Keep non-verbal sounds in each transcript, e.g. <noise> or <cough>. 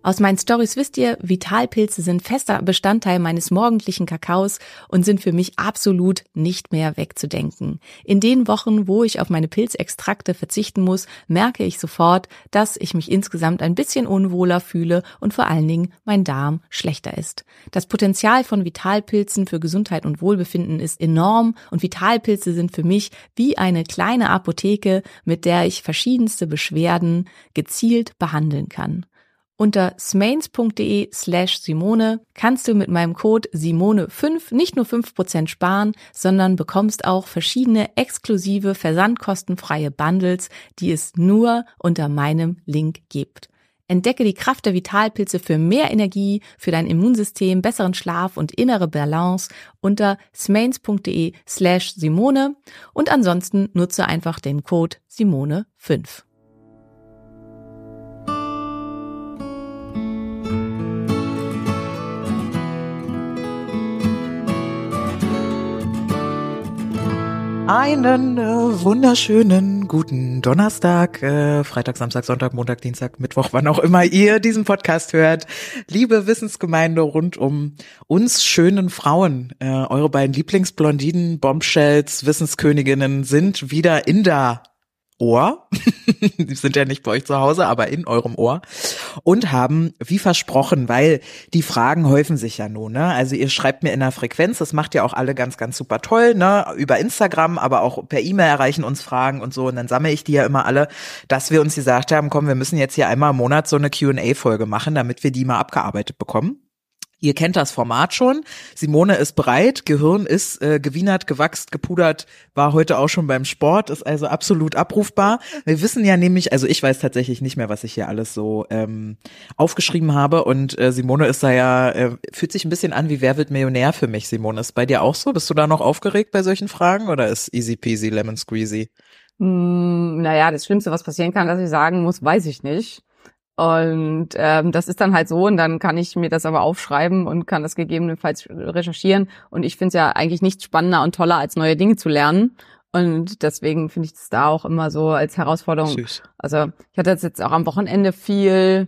Aus meinen Stories wisst ihr, Vitalpilze sind fester Bestandteil meines morgendlichen Kakaos und sind für mich absolut nicht mehr wegzudenken. In den Wochen, wo ich auf meine Pilzextrakte verzichten muss, merke ich sofort, dass ich mich insgesamt ein bisschen unwohler fühle und vor allen Dingen mein Darm schlechter ist. Das Potenzial von Vitalpilzen für Gesundheit und Wohlbefinden ist enorm und Vitalpilze sind für mich wie eine kleine Apotheke, mit der ich verschiedenste Beschwerden gezielt behandeln kann. Unter smains.de slash Simone kannst du mit meinem Code Simone5 nicht nur 5% sparen, sondern bekommst auch verschiedene exklusive versandkostenfreie Bundles, die es nur unter meinem Link gibt. Entdecke die Kraft der Vitalpilze für mehr Energie, für dein Immunsystem, besseren Schlaf und innere Balance unter smains.de slash Simone und ansonsten nutze einfach den Code Simone5. Einen äh, wunderschönen guten Donnerstag, äh, Freitag, Samstag, Sonntag, Montag, Dienstag, Mittwoch, wann auch immer ihr diesen Podcast hört. Liebe Wissensgemeinde rund um uns schönen Frauen, äh, eure beiden Lieblingsblondinen, Bombshells, Wissensköniginnen sind wieder in der Ohr. <laughs> Die sind ja nicht bei euch zu Hause, aber in eurem Ohr. Und haben, wie versprochen, weil die Fragen häufen sich ja nun, ne? Also ihr schreibt mir in der Frequenz, das macht ja auch alle ganz, ganz super toll, ne? Über Instagram, aber auch per E-Mail erreichen uns Fragen und so. Und dann sammle ich die ja immer alle, dass wir uns gesagt haben, komm, wir müssen jetzt hier einmal im Monat so eine Q&A-Folge machen, damit wir die mal abgearbeitet bekommen. Ihr kennt das Format schon. Simone ist bereit, Gehirn ist äh, gewienert, gewachst, gepudert, war heute auch schon beim Sport, ist also absolut abrufbar. Wir wissen ja nämlich, also ich weiß tatsächlich nicht mehr, was ich hier alles so ähm, aufgeschrieben habe und äh, Simone ist da ja, äh, fühlt sich ein bisschen an wie Wer wird Millionär für mich, Simone. Ist bei dir auch so? Bist du da noch aufgeregt bei solchen Fragen oder ist easy peasy lemon squeezy? Mm, naja, das Schlimmste, was passieren kann, dass ich sagen muss, weiß ich nicht. Und ähm, das ist dann halt so und dann kann ich mir das aber aufschreiben und kann das gegebenenfalls recherchieren. Und ich finde es ja eigentlich nichts spannender und toller, als neue Dinge zu lernen. Und deswegen finde ich das da auch immer so als Herausforderung. Süß. Also ich hatte jetzt auch am Wochenende viel,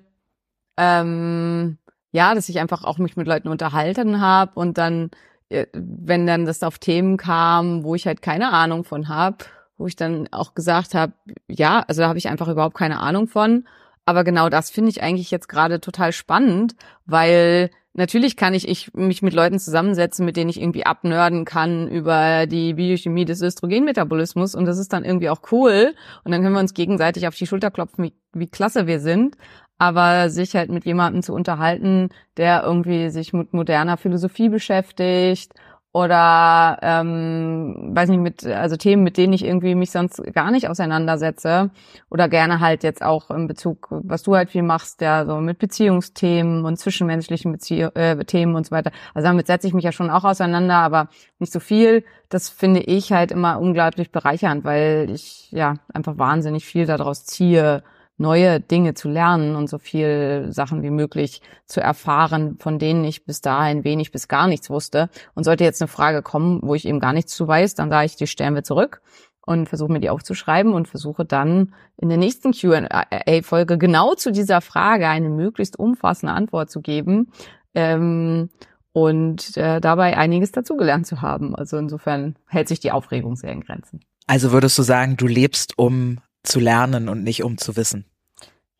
ähm, ja, dass ich einfach auch mich mit Leuten unterhalten habe und dann, äh, wenn dann das auf Themen kam, wo ich halt keine Ahnung von habe, wo ich dann auch gesagt habe, ja, also da habe ich einfach überhaupt keine Ahnung von. Aber genau das finde ich eigentlich jetzt gerade total spannend, weil natürlich kann ich, ich mich mit Leuten zusammensetzen, mit denen ich irgendwie abnörden kann über die Biochemie des Östrogenmetabolismus und das ist dann irgendwie auch cool und dann können wir uns gegenseitig auf die Schulter klopfen, wie, wie klasse wir sind. Aber sich halt mit jemandem zu unterhalten, der irgendwie sich mit moderner Philosophie beschäftigt oder ähm, weiß nicht mit also Themen, mit denen ich irgendwie mich sonst gar nicht auseinandersetze oder gerne halt jetzt auch in Bezug, was du halt viel machst, ja so mit Beziehungsthemen und zwischenmenschlichen Bezie äh, Themen und so weiter. Also damit setze ich mich ja schon auch auseinander, aber nicht so viel. Das finde ich halt immer unglaublich bereichernd, weil ich ja einfach wahnsinnig viel daraus ziehe neue Dinge zu lernen und so viel Sachen wie möglich zu erfahren, von denen ich bis dahin wenig bis gar nichts wusste. Und sollte jetzt eine Frage kommen, wo ich eben gar nichts zu weiß, dann sage ich, die stellen wir zurück und versuche mir die aufzuschreiben und versuche dann in der nächsten Q&A-Folge genau zu dieser Frage eine möglichst umfassende Antwort zu geben ähm, und äh, dabei einiges dazugelernt zu haben. Also insofern hält sich die Aufregung sehr in Grenzen. Also würdest du sagen, du lebst um zu lernen und nicht um zu wissen.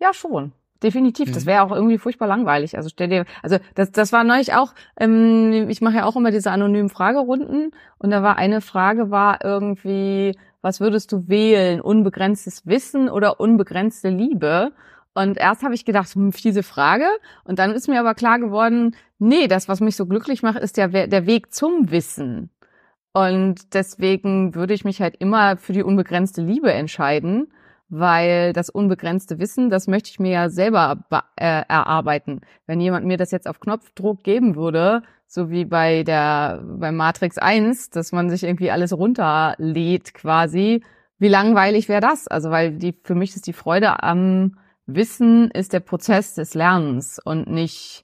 Ja, schon. Definitiv. Das Mhm. wäre auch irgendwie furchtbar langweilig. Also stell dir, also das, das war neulich auch, ähm, ich mache ja auch immer diese anonymen Fragerunden und da war eine Frage war irgendwie, was würdest du wählen? Unbegrenztes Wissen oder unbegrenzte Liebe? Und erst habe ich gedacht, hm, fiese Frage. Und dann ist mir aber klar geworden, nee, das, was mich so glücklich macht, ist der, der Weg zum Wissen. Und deswegen würde ich mich halt immer für die unbegrenzte Liebe entscheiden, weil das unbegrenzte Wissen, das möchte ich mir ja selber be- äh, erarbeiten. Wenn jemand mir das jetzt auf Knopfdruck geben würde, so wie bei der bei Matrix 1, dass man sich irgendwie alles runterlädt quasi, wie langweilig wäre das? Also weil die für mich ist die Freude am Wissen ist der Prozess des Lernens und nicht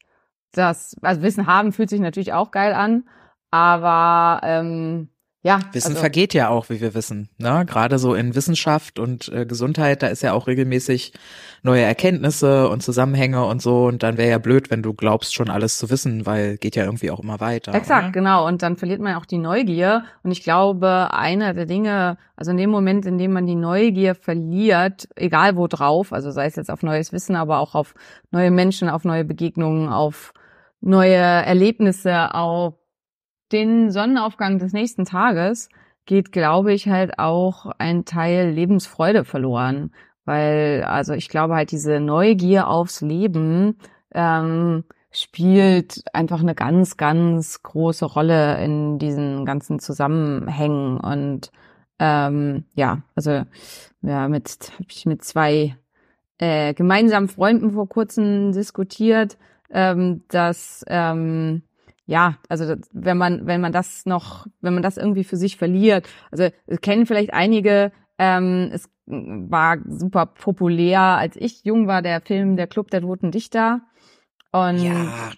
das also Wissen haben fühlt sich natürlich auch geil an, aber ähm, ja, Wissen also, vergeht ja auch, wie wir wissen. Ne? Gerade so in Wissenschaft und äh, Gesundheit, da ist ja auch regelmäßig neue Erkenntnisse und Zusammenhänge und so. Und dann wäre ja blöd, wenn du glaubst, schon alles zu wissen, weil geht ja irgendwie auch immer weiter. Exakt, oder? genau. Und dann verliert man auch die Neugier. Und ich glaube, einer der Dinge, also in dem Moment, in dem man die Neugier verliert, egal wo drauf, also sei es jetzt auf neues Wissen, aber auch auf neue Menschen, auf neue Begegnungen, auf neue Erlebnisse, auf den Sonnenaufgang des nächsten Tages, geht, glaube ich, halt auch ein Teil Lebensfreude verloren. Weil, also ich glaube halt, diese Neugier aufs Leben ähm, spielt einfach eine ganz, ganz große Rolle in diesen ganzen Zusammenhängen. Und ähm, ja, also ja, mit habe ich mit zwei äh, gemeinsamen Freunden vor kurzem diskutiert, ähm, dass ähm, ja, also wenn man wenn man das noch, wenn man das irgendwie für sich verliert, also es kennen vielleicht einige, ähm, es war super populär, als ich jung war, der Film Der Club der Toten Dichter. Und Ja,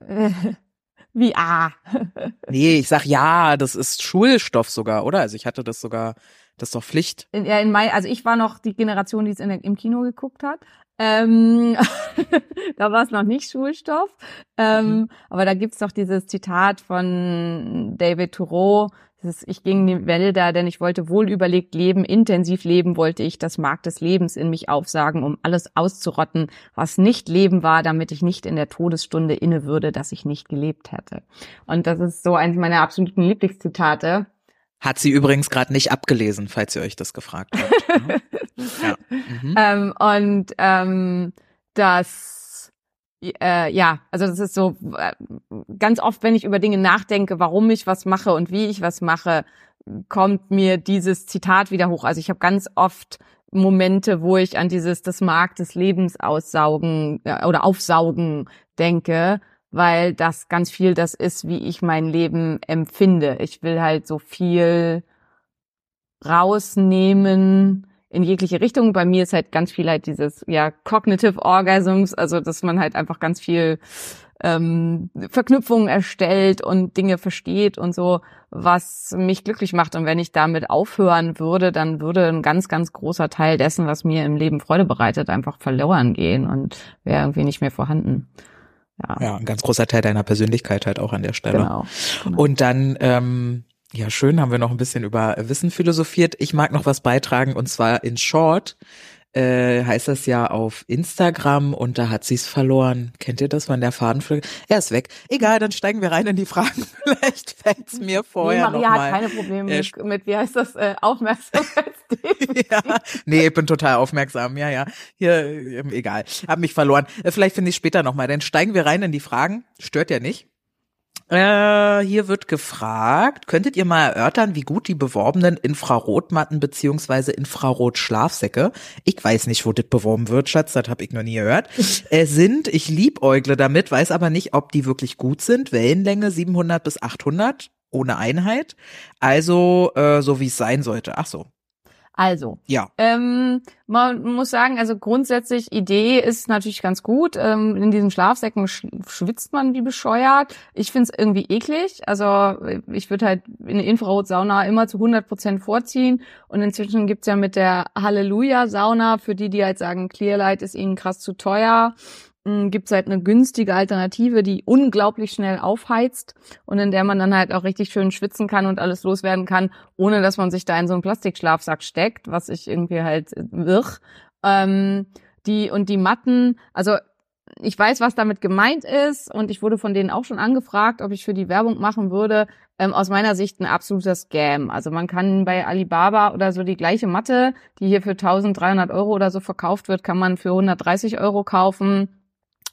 äh, <laughs> wie ah. <laughs> nee, ich sag ja, das ist Schulstoff sogar, oder? Also ich hatte das sogar, das ist doch Pflicht. in, ja, in mein, also ich war noch die Generation, die es in im Kino geguckt hat. Ähm, <laughs> da war es noch nicht Schulstoff. Ähm, Mhm. Aber da gibt's doch dieses Zitat von David Thoreau, Ich ging in die Wälder, denn ich wollte wohl überlegt leben, intensiv leben wollte ich das Mark des Lebens in mich aufsagen, um alles auszurotten, was nicht Leben war, damit ich nicht in der Todesstunde inne würde, dass ich nicht gelebt hätte. Und das ist so eines meiner absoluten Lieblingszitate. Hat sie übrigens gerade nicht abgelesen, falls ihr euch das gefragt habt. ne? <laughs> ja. Mhm. Ähm, und ähm, das, äh, ja, also das ist so, äh, ganz oft, wenn ich über Dinge nachdenke, warum ich was mache und wie ich was mache, kommt mir dieses Zitat wieder hoch. Also ich habe ganz oft Momente, wo ich an dieses das Mark des Lebens aussaugen äh, oder aufsaugen denke, weil das ganz viel das ist, wie ich mein Leben empfinde. Ich will halt so viel rausnehmen in jegliche Richtung. Bei mir ist halt ganz viel halt dieses ja Cognitive Orgasms, also dass man halt einfach ganz viel ähm, Verknüpfungen erstellt und Dinge versteht und so, was mich glücklich macht. Und wenn ich damit aufhören würde, dann würde ein ganz, ganz großer Teil dessen, was mir im Leben Freude bereitet, einfach verloren gehen und wäre irgendwie nicht mehr vorhanden. Ja, Ja, ein ganz großer Teil deiner Persönlichkeit halt auch an der Stelle. genau. genau. Und dann, ähm, ja, schön, haben wir noch ein bisschen über Wissen philosophiert. Ich mag noch was beitragen und zwar in Short äh, heißt das ja auf Instagram und da hat sie's verloren. Kennt ihr das, wann der Faden flog? Er ist weg. Egal, dann steigen wir rein in die Fragen. <laughs> Vielleicht fällt's mir Nee, vorher Maria noch hat mal. keine Probleme äh, mit, mit, wie heißt das, äh, Aufmerksamkeitsdefizit. <laughs> ja, nee, ich bin total aufmerksam. Ja, ja. Hier, ähm, egal. Hab mich verloren. Äh, vielleicht finde ich später nochmal. Dann steigen wir rein in die Fragen. Stört ja nicht. Äh, hier wird gefragt, könntet ihr mal erörtern, wie gut die beworbenen Infrarotmatten beziehungsweise Infrarotschlafsäcke, ich weiß nicht, wo das beworben wird, Schatz, das habe ich noch nie gehört, <laughs> äh, sind. Ich liebäugle damit, weiß aber nicht, ob die wirklich gut sind. Wellenlänge 700 bis 800 ohne Einheit. Also äh, so wie es sein sollte. Ach so, Also, ja. Ähm, man muss sagen, also grundsätzlich Idee ist natürlich ganz gut. Ähm, in diesen Schlafsäcken sch schwitzt man wie bescheuert. Ich find's irgendwie eklig. Also ich würde halt eine Infrarotsauna immer zu 100 Prozent vorziehen. Und inzwischen gibt's ja mit der Halleluja-Sauna, für die, die halt sagen, Clearlight ist ihnen krass zu teuer, gibt es halt eine günstige Alternative, die unglaublich schnell aufheizt und in der man dann halt auch richtig schön schwitzen kann und alles loswerden kann, ohne dass man sich da in so einen Plastikschlafsack steckt, was ich irgendwie halt wirr. Ähm, die und die Matten, also ich weiß, was damit gemeint ist und ich wurde von denen auch schon angefragt, ob ich für die Werbung machen würde. Ähm, aus meiner Sicht ein absoluter Scam. Also man kann bei Alibaba oder so die gleiche Matte, die hier für 1300 Euro oder so verkauft wird, kann man für 130 Euro kaufen.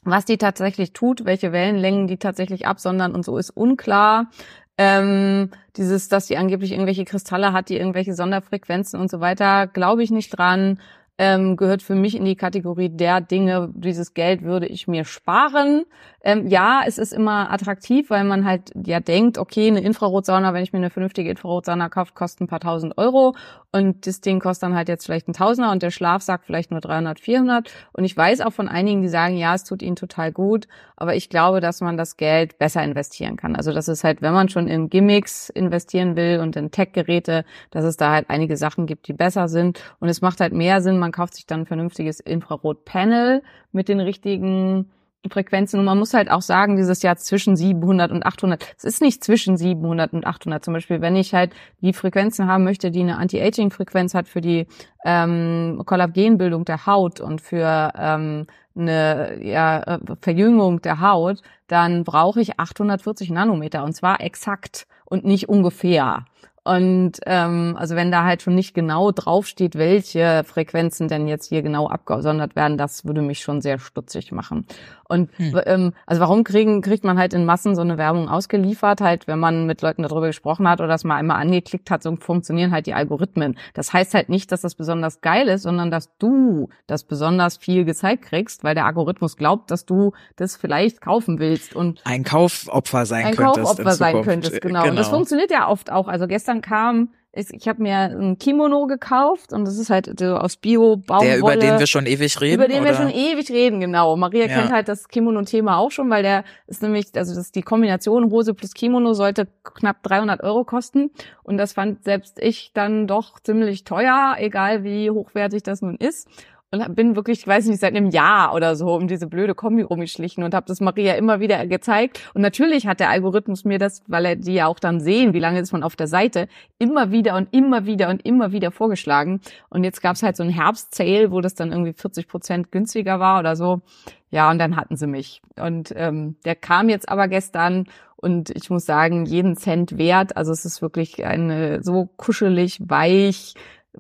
Was die tatsächlich tut, welche Wellenlängen die tatsächlich absondern und so ist unklar. Ähm, dieses, dass die angeblich irgendwelche Kristalle hat, die irgendwelche Sonderfrequenzen und so weiter, glaube ich nicht dran ähm, gehört für mich in die Kategorie der Dinge, dieses Geld würde ich mir sparen. Ähm, ja, es ist immer attraktiv, weil man halt ja denkt, okay, eine Infrarotsauna, wenn ich mir eine vernünftige Infrarotsauna kaufe, kostet ein paar tausend Euro und das Ding kostet dann halt jetzt vielleicht ein Tausender und der Schlafsack vielleicht nur 300, 400 und ich weiß auch von einigen, die sagen, ja, es tut ihnen total gut, aber ich glaube, dass man das Geld besser investieren kann. Also das ist halt, wenn man schon in Gimmicks investieren will und in Tech-Geräte, dass es da halt einige Sachen gibt, die besser sind und es macht halt mehr Sinn, man kauft sich dann ein vernünftiges Infrarot-Panel mit den richtigen Frequenzen und man muss halt auch sagen, dieses Jahr zwischen 700 und 800. Es ist nicht zwischen 700 und 800. Zum Beispiel, wenn ich halt die Frequenzen haben möchte, die eine Anti-Aging-Frequenz hat für die ähm, Kollagenbildung der Haut und für ähm, eine ja, äh, Verjüngung der Haut, dann brauche ich 840 Nanometer und zwar exakt und nicht ungefähr. Und ähm, also wenn da halt schon nicht genau draufsteht, welche Frequenzen denn jetzt hier genau abgesondert werden, das würde mich schon sehr stutzig machen. Und hm. ähm, also warum kriegen, kriegt man halt in Massen so eine Werbung ausgeliefert? Halt, wenn man mit Leuten darüber gesprochen hat oder das mal einmal angeklickt hat, so funktionieren halt die Algorithmen. Das heißt halt nicht, dass das besonders geil ist, sondern dass du das besonders viel gezeigt kriegst, weil der Algorithmus glaubt, dass du das vielleicht kaufen willst und ein Kaufopfer sein ein könntest. Ein Kaufopfer sein könntest, genau. genau. Und das genau. funktioniert ja oft auch. Also gestern gestern kam, ich habe mir ein Kimono gekauft und das ist halt so aus Bio Baumwolle. Der über den wir schon ewig reden. Über den oder? wir schon ewig reden, genau. Maria ja. kennt halt das Kimono-Thema auch schon, weil der ist nämlich, also das die Kombination Hose plus Kimono sollte knapp 300 Euro kosten und das fand selbst ich dann doch ziemlich teuer, egal wie hochwertig das nun ist und bin wirklich, ich weiß nicht, seit einem Jahr oder so um diese blöde Kombi rumgeschlichen und habe das Maria immer wieder gezeigt. Und natürlich hat der Algorithmus mir das, weil er die ja auch dann sehen, wie lange ist man auf der Seite, immer wieder und immer wieder und immer wieder vorgeschlagen. Und jetzt gab's halt so einen Herbst-Sale, wo das dann irgendwie 40 Prozent günstiger war oder so. Ja, und dann hatten sie mich. Und ähm, der kam jetzt aber gestern und ich muss sagen, jeden Cent wert. Also es ist wirklich eine so kuschelig, weich,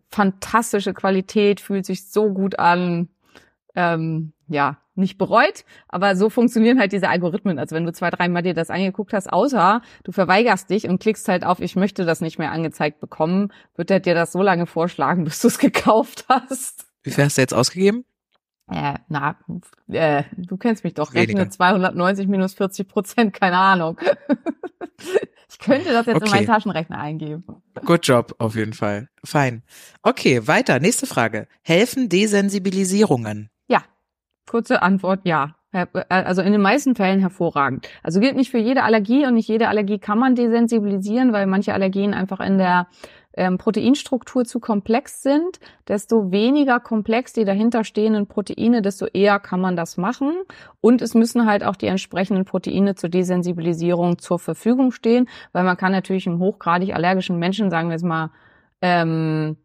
fantastische Qualität, fühlt sich so gut an. Ähm, ja, nicht bereut, aber so funktionieren halt diese Algorithmen. Also wenn du zwei, dreimal dir das angeguckt hast, außer du verweigerst dich und klickst halt auf, ich möchte das nicht mehr angezeigt bekommen, wird er dir das so lange vorschlagen, <laughs> bis du es gekauft hast. Wie viel hast du jetzt ausgegeben? Äh, na, äh, du kennst mich doch. Rechne 290 minus 40 Prozent, keine Ahnung. <laughs> ich könnte das jetzt okay. in meinen Taschenrechner eingeben. Good job, auf jeden Fall. Fein. Okay, weiter. Nächste Frage. Helfen Desensibilisierungen? Ja. Kurze Antwort, ja. Äh, also in den meisten Fällen hervorragend. Also gilt nicht für jede Allergie und nicht jede Allergie kann man desensibilisieren, weil manche Allergien einfach in der ähm, Proteinstruktur zu komplex sind, desto weniger komplex die dahinterstehenden Proteine, desto eher kann man das machen. Und es müssen halt auch die entsprechenden Proteine zur Desensibilisierung zur Verfügung stehen, weil man kann natürlich einem hochgradig allergischen Menschen, sagen wir jetzt mal, ähm,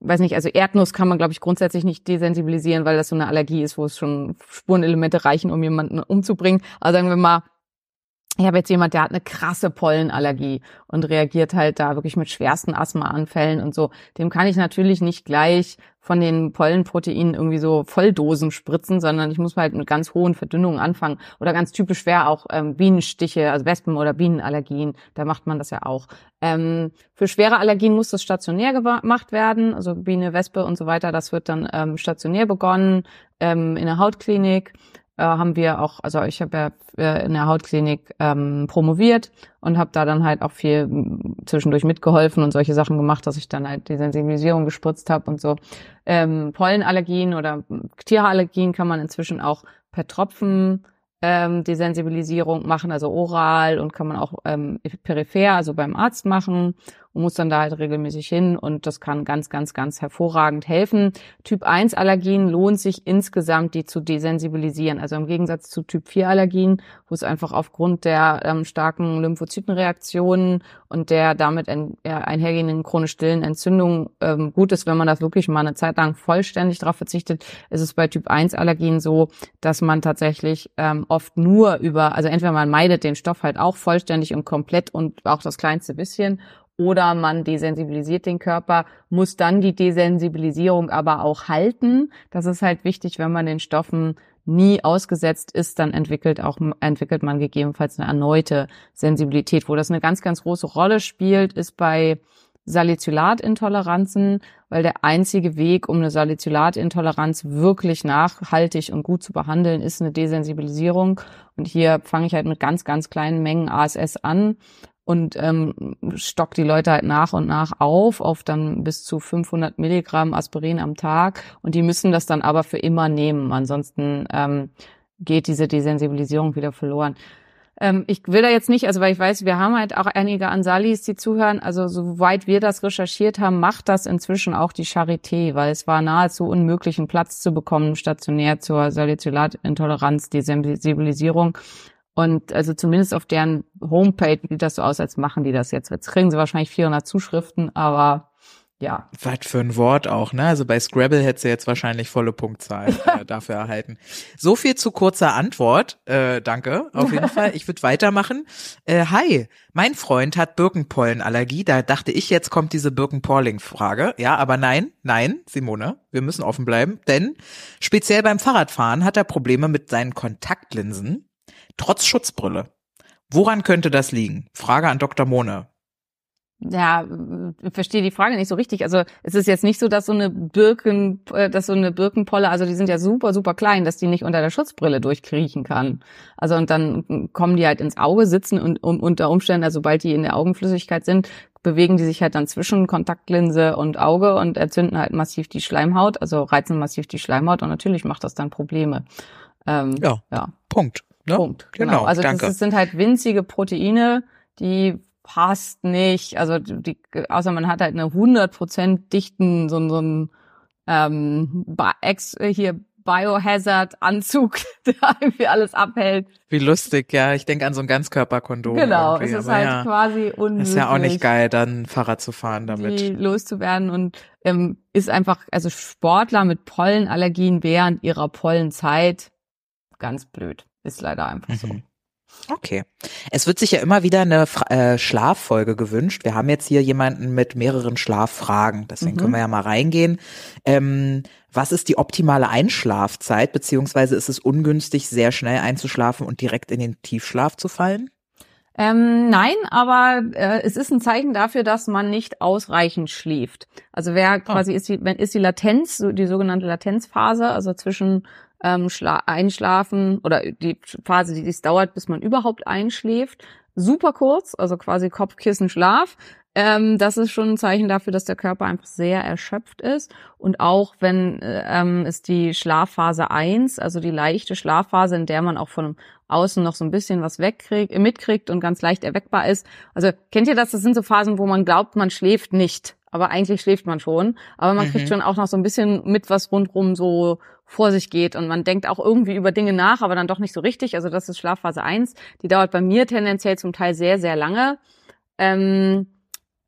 weiß nicht, also Erdnuss kann man, glaube ich, grundsätzlich nicht desensibilisieren, weil das so eine Allergie ist, wo es schon Spurenelemente reichen, um jemanden umzubringen. Also sagen wir mal, ich habe jetzt jemand, der hat eine krasse Pollenallergie und reagiert halt da wirklich mit schwersten Asthmaanfällen und so. Dem kann ich natürlich nicht gleich von den Pollenproteinen irgendwie so Volldosen spritzen, sondern ich muss halt mit ganz hohen Verdünnungen anfangen. Oder ganz typisch schwer auch ähm, Bienenstiche, also Wespen- oder Bienenallergien, da macht man das ja auch. Ähm, für schwere Allergien muss das stationär gemacht werden, also Biene, Wespe und so weiter, das wird dann ähm, stationär begonnen ähm, in der Hautklinik äh, haben wir auch, also ich habe ja äh, in der Hautklinik ähm, promoviert und habe da dann halt auch viel zwischendurch mitgeholfen und solche Sachen gemacht, dass ich dann halt die Sensibilisierung gespritzt habe und so. Ähm, Pollenallergien oder Tierallergien kann man inzwischen auch per Tropfen ähm, die Sensibilisierung machen, also oral und kann man auch ähm, peripher, also beim Arzt machen. Und muss dann da halt regelmäßig hin und das kann ganz, ganz, ganz hervorragend helfen. Typ 1 Allergien lohnt sich insgesamt, die zu desensibilisieren. Also im Gegensatz zu Typ 4 Allergien, wo es einfach aufgrund der ähm, starken Lymphozytenreaktionen und der damit ein, ja, einhergehenden chronisch stillen Entzündung ähm, gut ist, wenn man das wirklich mal eine Zeit lang vollständig darauf verzichtet, ist es bei Typ 1 Allergien so, dass man tatsächlich ähm, oft nur über, also entweder man meidet den Stoff halt auch vollständig und komplett und auch das kleinste bisschen oder man desensibilisiert den Körper, muss dann die Desensibilisierung aber auch halten. Das ist halt wichtig, wenn man den Stoffen nie ausgesetzt ist, dann entwickelt auch entwickelt man gegebenenfalls eine erneute Sensibilität. Wo das eine ganz ganz große Rolle spielt, ist bei Salicylatintoleranzen, weil der einzige Weg, um eine Salicylatintoleranz wirklich nachhaltig und gut zu behandeln, ist eine Desensibilisierung. Und hier fange ich halt mit ganz, ganz kleinen Mengen ASS an und ähm, stockt die Leute halt nach und nach auf, auf dann bis zu 500 Milligramm Aspirin am Tag. Und die müssen das dann aber für immer nehmen. Ansonsten ähm, geht diese Desensibilisierung wieder verloren. Ähm, ich will da jetzt nicht, also weil ich weiß, wir haben halt auch einige Ansalis, die zuhören. Also soweit wir das recherchiert haben, macht das inzwischen auch die Charité, weil es war nahezu unmöglich, einen Platz zu bekommen, stationär zur Salicylatintoleranz, Desensibilisierung. Und also zumindest auf deren Homepage sieht das so aus, als machen die das jetzt. Jetzt kriegen sie wahrscheinlich 400 Zuschriften, aber ja. Was für ein Wort auch, ne? Also bei Scrabble hätte sie jetzt wahrscheinlich volle Punktzahl <laughs> äh, dafür erhalten. So viel zu kurzer Antwort. Äh, danke, auf jeden <laughs> Fall. Ich würde weitermachen. Äh, hi, mein Freund hat Birkenpollenallergie. Da dachte ich, jetzt kommt diese Birkenpolling-Frage. Ja, aber nein, nein, Simone, wir müssen offen bleiben. Denn speziell beim Fahrradfahren hat er Probleme mit seinen Kontaktlinsen trotz Schutzbrille. Woran könnte das liegen? Frage an Dr. Mone. Ja, ich verstehe die Frage nicht so richtig. Also es ist jetzt nicht so, dass so eine Birken, äh, dass so eine Birkenpolle, also die sind ja super, super klein, dass die nicht unter der Schutzbrille durchkriechen kann. Also und dann kommen die halt ins Auge, sitzen und um, unter Umständen, also sobald die in der Augenflüssigkeit sind, bewegen die sich halt dann zwischen Kontaktlinse und Auge und erzünden halt massiv die Schleimhaut, also reizen massiv die Schleimhaut und natürlich macht das dann Probleme. Ähm, ja, ja, Punkt. Ne? Punkt. Genau. genau. Also danke. das sind halt winzige Proteine, die passt nicht. Also die, außer man hat halt eine 100% dichten, so, so ein ähm, ex, hier Biohazard-Anzug, <laughs> der irgendwie alles abhält. Wie lustig, ja. Ich denke an so ein Ganzkörperkondom. Genau, es ist halt ja, quasi unmöglich. Ist ja auch nicht geil, dann Fahrrad zu fahren damit. Die loszuwerden und ähm, ist einfach, also Sportler mit Pollenallergien während ihrer Pollenzeit ganz blöd. Ist leider einfach so. Mhm. Okay. Es wird sich ja immer wieder eine äh, Schlaffolge gewünscht. Wir haben jetzt hier jemanden mit mehreren Schlaffragen, deswegen mhm. können wir ja mal reingehen. Ähm, was ist die optimale Einschlafzeit, beziehungsweise ist es ungünstig, sehr schnell einzuschlafen und direkt in den Tiefschlaf zu fallen? Ähm, nein, aber äh, es ist ein Zeichen dafür, dass man nicht ausreichend schläft. Also wer oh. quasi ist die, wenn ist die Latenz, die sogenannte Latenzphase, also zwischen ähm, einschlafen oder die Phase, die es dauert, bis man überhaupt einschläft, super kurz, also quasi Kopfkissen Schlaf. Ähm, das ist schon ein Zeichen dafür, dass der Körper einfach sehr erschöpft ist. Und auch wenn ähm, es die Schlafphase eins, also die leichte Schlafphase, in der man auch von außen noch so ein bisschen was wegkriegt, mitkriegt und ganz leicht erweckbar ist. Also kennt ihr das? Das sind so Phasen, wo man glaubt, man schläft nicht aber eigentlich schläft man schon. Aber man mhm. kriegt schon auch noch so ein bisschen mit, was rundrum so vor sich geht. Und man denkt auch irgendwie über Dinge nach, aber dann doch nicht so richtig. Also das ist Schlafphase 1. Die dauert bei mir tendenziell zum Teil sehr, sehr lange. Ähm,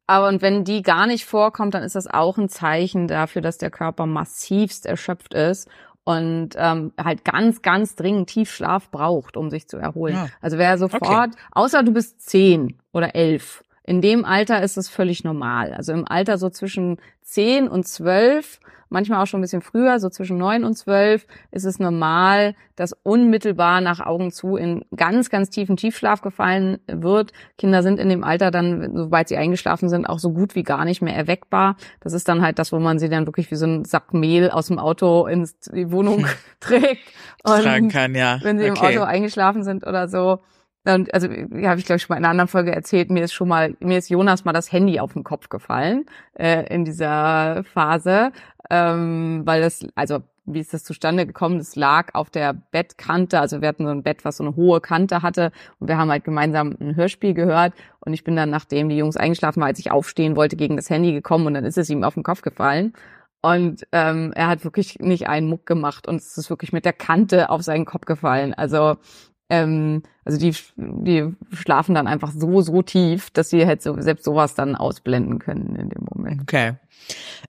aber und wenn die gar nicht vorkommt, dann ist das auch ein Zeichen dafür, dass der Körper massivst erschöpft ist und ähm, halt ganz, ganz dringend Tiefschlaf braucht, um sich zu erholen. Ja. Also wer sofort, okay. außer du bist zehn oder elf, in dem Alter ist es völlig normal. Also im Alter so zwischen 10 und 12, manchmal auch schon ein bisschen früher, so zwischen 9 und 12, ist es normal, dass unmittelbar nach Augen zu in ganz, ganz tiefen Tiefschlaf gefallen wird. Kinder sind in dem Alter dann, sobald sie eingeschlafen sind, auch so gut wie gar nicht mehr erweckbar. Das ist dann halt das, wo man sie dann wirklich wie so ein Sack Mehl aus dem Auto in die Wohnung <laughs> trägt. Und Tragen kann, ja. Wenn sie okay. im Auto eingeschlafen sind oder so. Und also habe ich glaube ich schon mal in einer anderen Folge erzählt, mir ist schon mal mir ist Jonas mal das Handy auf den Kopf gefallen äh, in dieser Phase, ähm, weil das also wie ist das zustande gekommen? Das lag auf der Bettkante, also wir hatten so ein Bett, was so eine hohe Kante hatte und wir haben halt gemeinsam ein Hörspiel gehört und ich bin dann, nachdem die Jungs eingeschlafen waren, als ich aufstehen wollte, gegen das Handy gekommen und dann ist es ihm auf den Kopf gefallen. Und ähm, er hat wirklich nicht einen Muck gemacht und es ist wirklich mit der Kante auf seinen Kopf gefallen. Also ähm, also die, die schlafen dann einfach so, so tief, dass sie halt so, selbst sowas dann ausblenden können in dem Moment. Okay.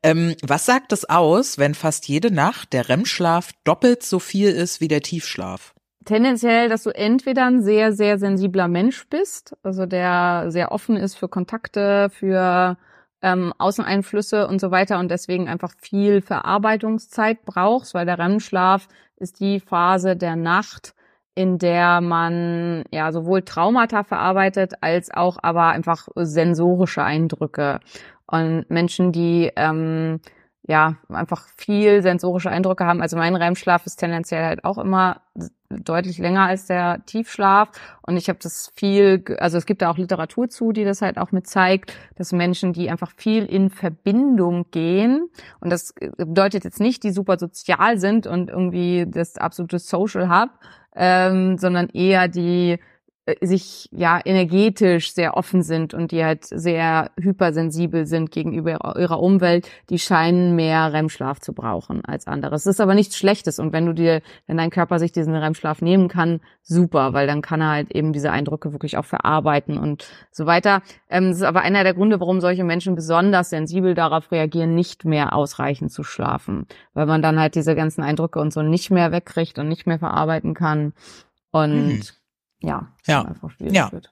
Ähm, was sagt es aus, wenn fast jede Nacht der REM-Schlaf doppelt so viel ist wie der Tiefschlaf? Tendenziell, dass du entweder ein sehr, sehr sensibler Mensch bist, also der sehr offen ist für Kontakte, für ähm, Außeneinflüsse und so weiter und deswegen einfach viel Verarbeitungszeit brauchst, weil der REM-Schlaf ist die Phase der Nacht, in der man ja sowohl Traumata verarbeitet als auch aber einfach sensorische Eindrücke. Und Menschen, die ähm, ja einfach viel sensorische Eindrücke haben, also mein REM-Schlaf ist tendenziell halt auch immer deutlich länger als der Tiefschlaf und ich habe das viel, also es gibt da auch Literatur zu, die das halt auch mit zeigt, dass Menschen, die einfach viel in Verbindung gehen und das bedeutet jetzt nicht, die super sozial sind und irgendwie das absolute Social Hub, ähm, sondern eher die sich ja energetisch sehr offen sind und die halt sehr hypersensibel sind gegenüber ihrer Umwelt, die scheinen mehr REM-Schlaf zu brauchen als andere. Es ist aber nichts Schlechtes und wenn du dir, wenn dein Körper sich diesen REM-Schlaf nehmen kann, super, weil dann kann er halt eben diese Eindrücke wirklich auch verarbeiten und so weiter. Ähm, das ist aber einer der Gründe, warum solche Menschen besonders sensibel darauf reagieren, nicht mehr ausreichend zu schlafen, weil man dann halt diese ganzen Eindrücke und so nicht mehr wegkriegt und nicht mehr verarbeiten kann und hm ja, ja. einfach schwierig ja. wird.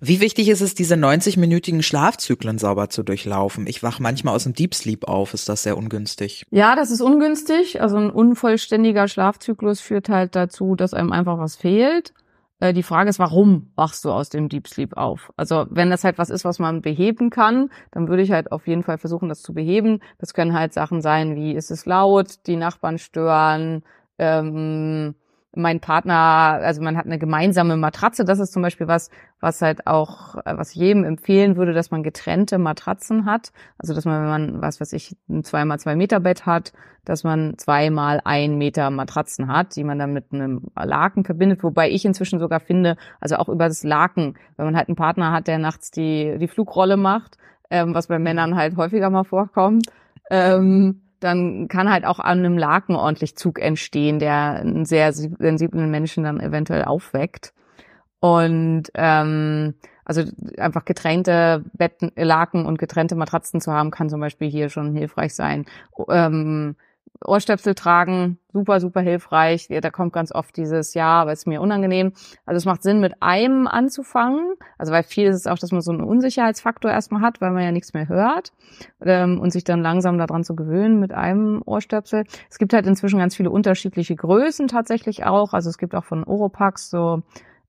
Wie wichtig ist es, diese 90-minütigen Schlafzyklen sauber zu durchlaufen? Ich wach manchmal aus dem Deep Sleep auf. Ist das sehr ungünstig? Ja, das ist ungünstig. Also ein unvollständiger Schlafzyklus führt halt dazu, dass einem einfach was fehlt. Äh, die Frage ist, warum wachst du aus dem Deep Sleep auf? Also wenn das halt was ist, was man beheben kann, dann würde ich halt auf jeden Fall versuchen, das zu beheben. Das können halt Sachen sein wie, ist es laut, die Nachbarn stören, ähm, mein Partner, also man hat eine gemeinsame Matratze. Das ist zum Beispiel was, was halt auch, äh, was ich jedem empfehlen würde, dass man getrennte Matratzen hat. Also dass man, wenn man, was weiß ich, ein zweimal zwei Meter Bett hat, dass man zweimal ein Meter Matratzen hat, die man dann mit einem Laken verbindet. Wobei ich inzwischen sogar finde, also auch über das Laken, wenn man halt einen Partner hat, der nachts die, die Flugrolle macht, ähm, was bei Männern halt häufiger mal vorkommt, ähm, dann kann halt auch an einem Laken ordentlich Zug entstehen, der einen sehr sensiblen Menschen dann eventuell aufweckt. Und ähm, also einfach getrennte Betten, Laken und getrennte Matratzen zu haben, kann zum Beispiel hier schon hilfreich sein. Ähm, Ohrstöpsel tragen, super, super hilfreich. Da kommt ganz oft dieses Ja, aber es mir unangenehm. Also es macht Sinn, mit einem anzufangen. Also weil viel ist es auch, dass man so einen Unsicherheitsfaktor erstmal hat, weil man ja nichts mehr hört ähm, und sich dann langsam daran zu gewöhnen mit einem Ohrstöpsel. Es gibt halt inzwischen ganz viele unterschiedliche Größen tatsächlich auch. Also es gibt auch von Oropax so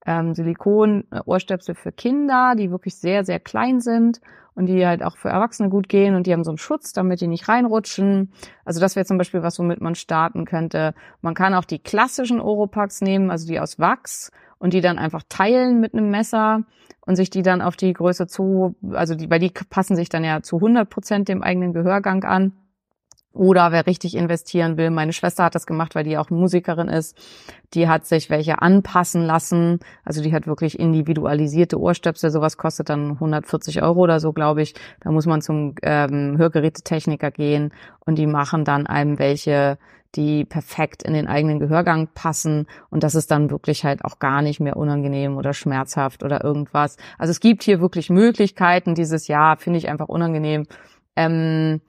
ähm, Silikon-Ohrstöpsel für Kinder, die wirklich sehr, sehr klein sind und die halt auch für Erwachsene gut gehen und die haben so einen Schutz, damit die nicht reinrutschen. Also das wäre zum Beispiel was, womit man starten könnte. Man kann auch die klassischen Oropax nehmen, also die aus Wachs und die dann einfach teilen mit einem Messer und sich die dann auf die Größe zu, also die, weil die passen sich dann ja zu 100 Prozent dem eigenen Gehörgang an. Oder wer richtig investieren will, meine Schwester hat das gemacht, weil die auch Musikerin ist. Die hat sich welche anpassen lassen. Also die hat wirklich individualisierte Ohrstöpsel. Sowas kostet dann 140 Euro oder so, glaube ich. Da muss man zum ähm, Hörgerätetechniker gehen und die machen dann einem welche, die perfekt in den eigenen Gehörgang passen. Und das ist dann wirklich halt auch gar nicht mehr unangenehm oder schmerzhaft oder irgendwas. Also es gibt hier wirklich Möglichkeiten. Dieses Jahr finde ich einfach unangenehm. Ähm,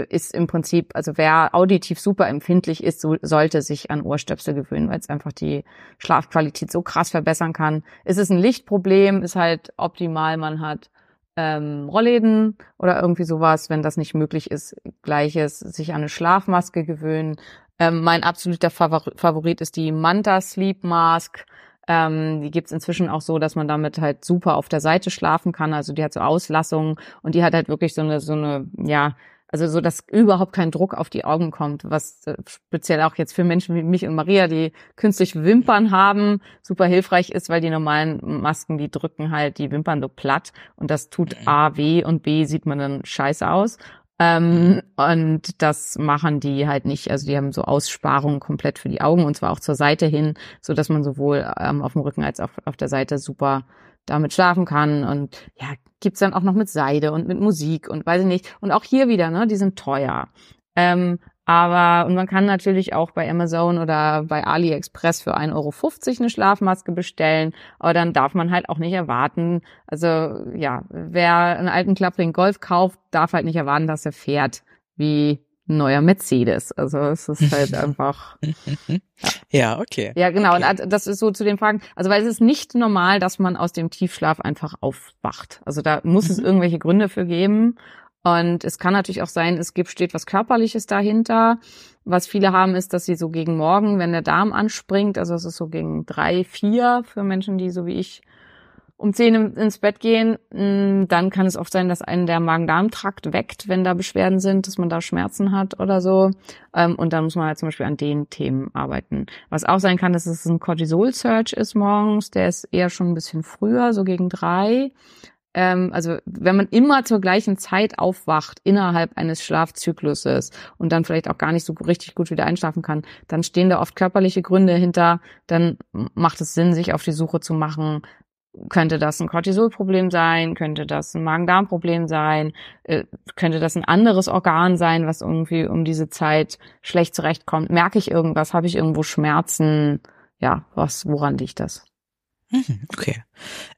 ist im Prinzip, also wer auditiv super empfindlich ist, so, sollte sich an Ohrstöpsel gewöhnen, weil es einfach die Schlafqualität so krass verbessern kann. Ist es ein Lichtproblem, ist halt optimal, man hat ähm, Rollläden oder irgendwie sowas, wenn das nicht möglich ist, gleiches, sich an eine Schlafmaske gewöhnen. Ähm, mein absoluter Favorit ist die Manta Sleep Mask. Ähm, die gibt's inzwischen auch so, dass man damit halt super auf der Seite schlafen kann. Also die hat so Auslassungen und die hat halt wirklich so eine, so eine, ja, also so, dass überhaupt kein Druck auf die Augen kommt, was äh, speziell auch jetzt für Menschen wie mich und Maria, die künstlich Wimpern haben, super hilfreich ist, weil die normalen Masken, die drücken halt die Wimpern so platt und das tut mhm. A weh und B sieht man dann scheiße aus. Ähm, und das machen die halt nicht. Also die haben so Aussparungen komplett für die Augen und zwar auch zur Seite hin, so dass man sowohl ähm, auf dem Rücken als auch auf der Seite super damit schlafen kann. Und ja, gibt's dann auch noch mit Seide und mit Musik und weiß ich nicht. Und auch hier wieder, ne, die sind teuer. Ähm, aber, und man kann natürlich auch bei Amazon oder bei AliExpress für 1,50 Euro eine Schlafmaske bestellen. Aber dann darf man halt auch nicht erwarten. Also, ja, wer einen alten Klappring Golf kauft, darf halt nicht erwarten, dass er fährt wie neuer Mercedes. Also, es ist halt <laughs> einfach. Ja, okay. Ja, genau. Okay. Und das ist so zu den Fragen. Also, weil es ist nicht normal, dass man aus dem Tiefschlaf einfach aufwacht. Also, da muss es Mhm. irgendwelche Gründe für geben. Und es kann natürlich auch sein, es gibt, steht was Körperliches dahinter. Was viele haben, ist, dass sie so gegen morgen, wenn der Darm anspringt, also es ist so gegen drei, vier für Menschen, die so wie ich um zehn ins Bett gehen, mh, dann kann es oft sein, dass einen der Magen-Darm-Trakt weckt, wenn da Beschwerden sind, dass man da Schmerzen hat oder so. Ähm, Und dann muss man halt zum Beispiel an den Themen arbeiten. Was auch sein kann, dass es ein Cortisol-Surge ist morgens, der ist eher schon ein bisschen früher, so gegen drei. Ähm, also wenn man immer zur gleichen Zeit aufwacht innerhalb eines Schlafzykluses und dann vielleicht auch gar nicht so richtig gut wieder einschlafen kann, dann stehen da oft körperliche Gründe hinter. Dann macht es Sinn, sich auf die Suche zu machen. Könnte das ein Cortisolproblem sein? Könnte das ein Magen-Darm-Problem sein? Äh, könnte das ein anderes Organ sein, was irgendwie um diese Zeit schlecht zurechtkommt? Merke ich irgendwas? Habe ich irgendwo Schmerzen? Ja, was, woran liegt das? Mhm, Okay.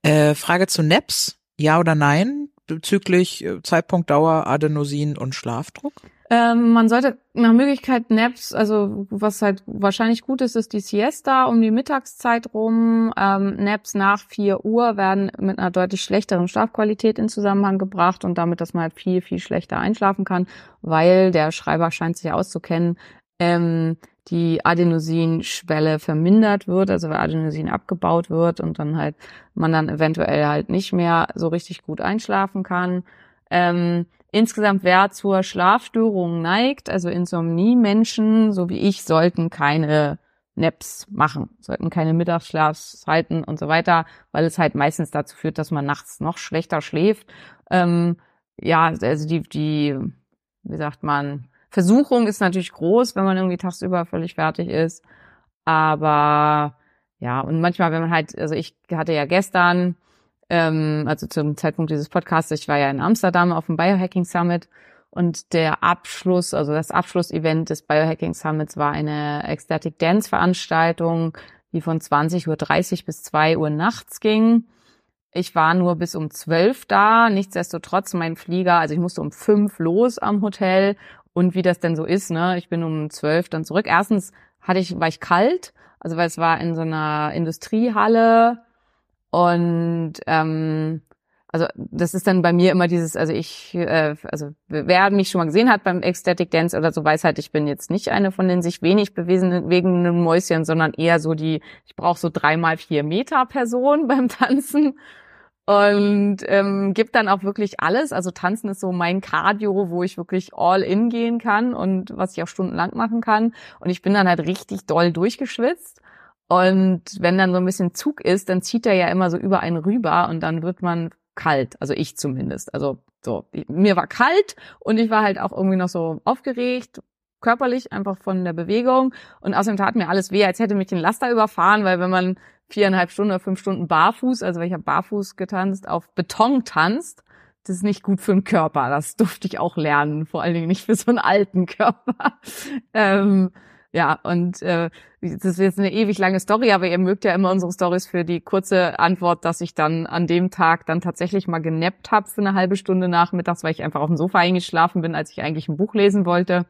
Äh, Frage zu NEPS. Ja oder nein? Bezüglich äh, Zeitpunkt, Dauer, Adenosin und Schlafdruck? Ähm, man sollte nach Möglichkeit Naps, also was halt wahrscheinlich gut ist, ist die Siesta um die Mittagszeit rum. Ähm, Naps nach 4 Uhr werden mit einer deutlich schlechteren Schlafqualität in Zusammenhang gebracht und damit, dass man halt viel, viel schlechter einschlafen kann, weil der Schreiber scheint sich auszukennen, ähm, die Adenosinschwelle vermindert wird, also weil Adenosin abgebaut wird und dann halt man dann eventuell halt nicht mehr so richtig gut einschlafen kann. Ähm, insgesamt wer zur Schlafstörung neigt, also Insomnie-Menschen, so wie ich, sollten keine Naps machen, sollten keine Mittagsschlafzeiten und so weiter, weil es halt meistens dazu führt, dass man nachts noch schlechter schläft. Ähm, ja, also die, die, wie sagt man, Versuchung ist natürlich groß, wenn man irgendwie tagsüber völlig fertig ist. Aber ja, und manchmal, wenn man halt, also ich hatte ja gestern, ähm, also zum Zeitpunkt dieses Podcasts, ich war ja in Amsterdam auf dem Biohacking Summit und der Abschluss, also das Abschlussevent des Biohacking Summits war eine Ecstatic Dance Veranstaltung, die von 20.30 Uhr bis 2 Uhr nachts ging. Ich war nur bis um 12 da, nichtsdestotrotz mein Flieger, also ich musste um 5 los am Hotel und wie das denn so ist, ne, ich bin um 12 dann zurück. Erstens hatte ich, war ich kalt, also weil es war in so einer Industriehalle und ähm, also das ist dann bei mir immer dieses, also ich, äh, also wer mich schon mal gesehen hat beim Ecstatic Dance oder so, weiß halt, ich bin jetzt nicht eine von den sich wenig bewegenden Mäuschen, sondern eher so die, ich brauche so dreimal vier Meter Person <laughs> beim Tanzen und ähm, gibt dann auch wirklich alles. Also Tanzen ist so mein Cardio, wo ich wirklich all in gehen kann und was ich auch stundenlang machen kann. Und ich bin dann halt richtig doll durchgeschwitzt. Und wenn dann so ein bisschen Zug ist, dann zieht er ja immer so über einen rüber und dann wird man kalt. Also ich zumindest. Also so, mir war kalt und ich war halt auch irgendwie noch so aufgeregt, körperlich, einfach von der Bewegung. Und außerdem tat mir alles weh, als hätte mich ein Laster überfahren, weil wenn man viereinhalb Stunden oder fünf Stunden barfuß, also weil ich habe barfuß getanzt, auf Beton tanzt, das ist nicht gut für den Körper. Das durfte ich auch lernen, vor allen Dingen nicht für so einen alten Körper. <laughs> ähm, ja, und äh, das ist jetzt eine ewig lange Story, aber ihr mögt ja immer unsere Stories für die kurze Antwort, dass ich dann an dem Tag dann tatsächlich mal genappt habe für eine halbe Stunde nachmittags, weil ich einfach auf dem Sofa eingeschlafen bin, als ich eigentlich ein Buch lesen wollte.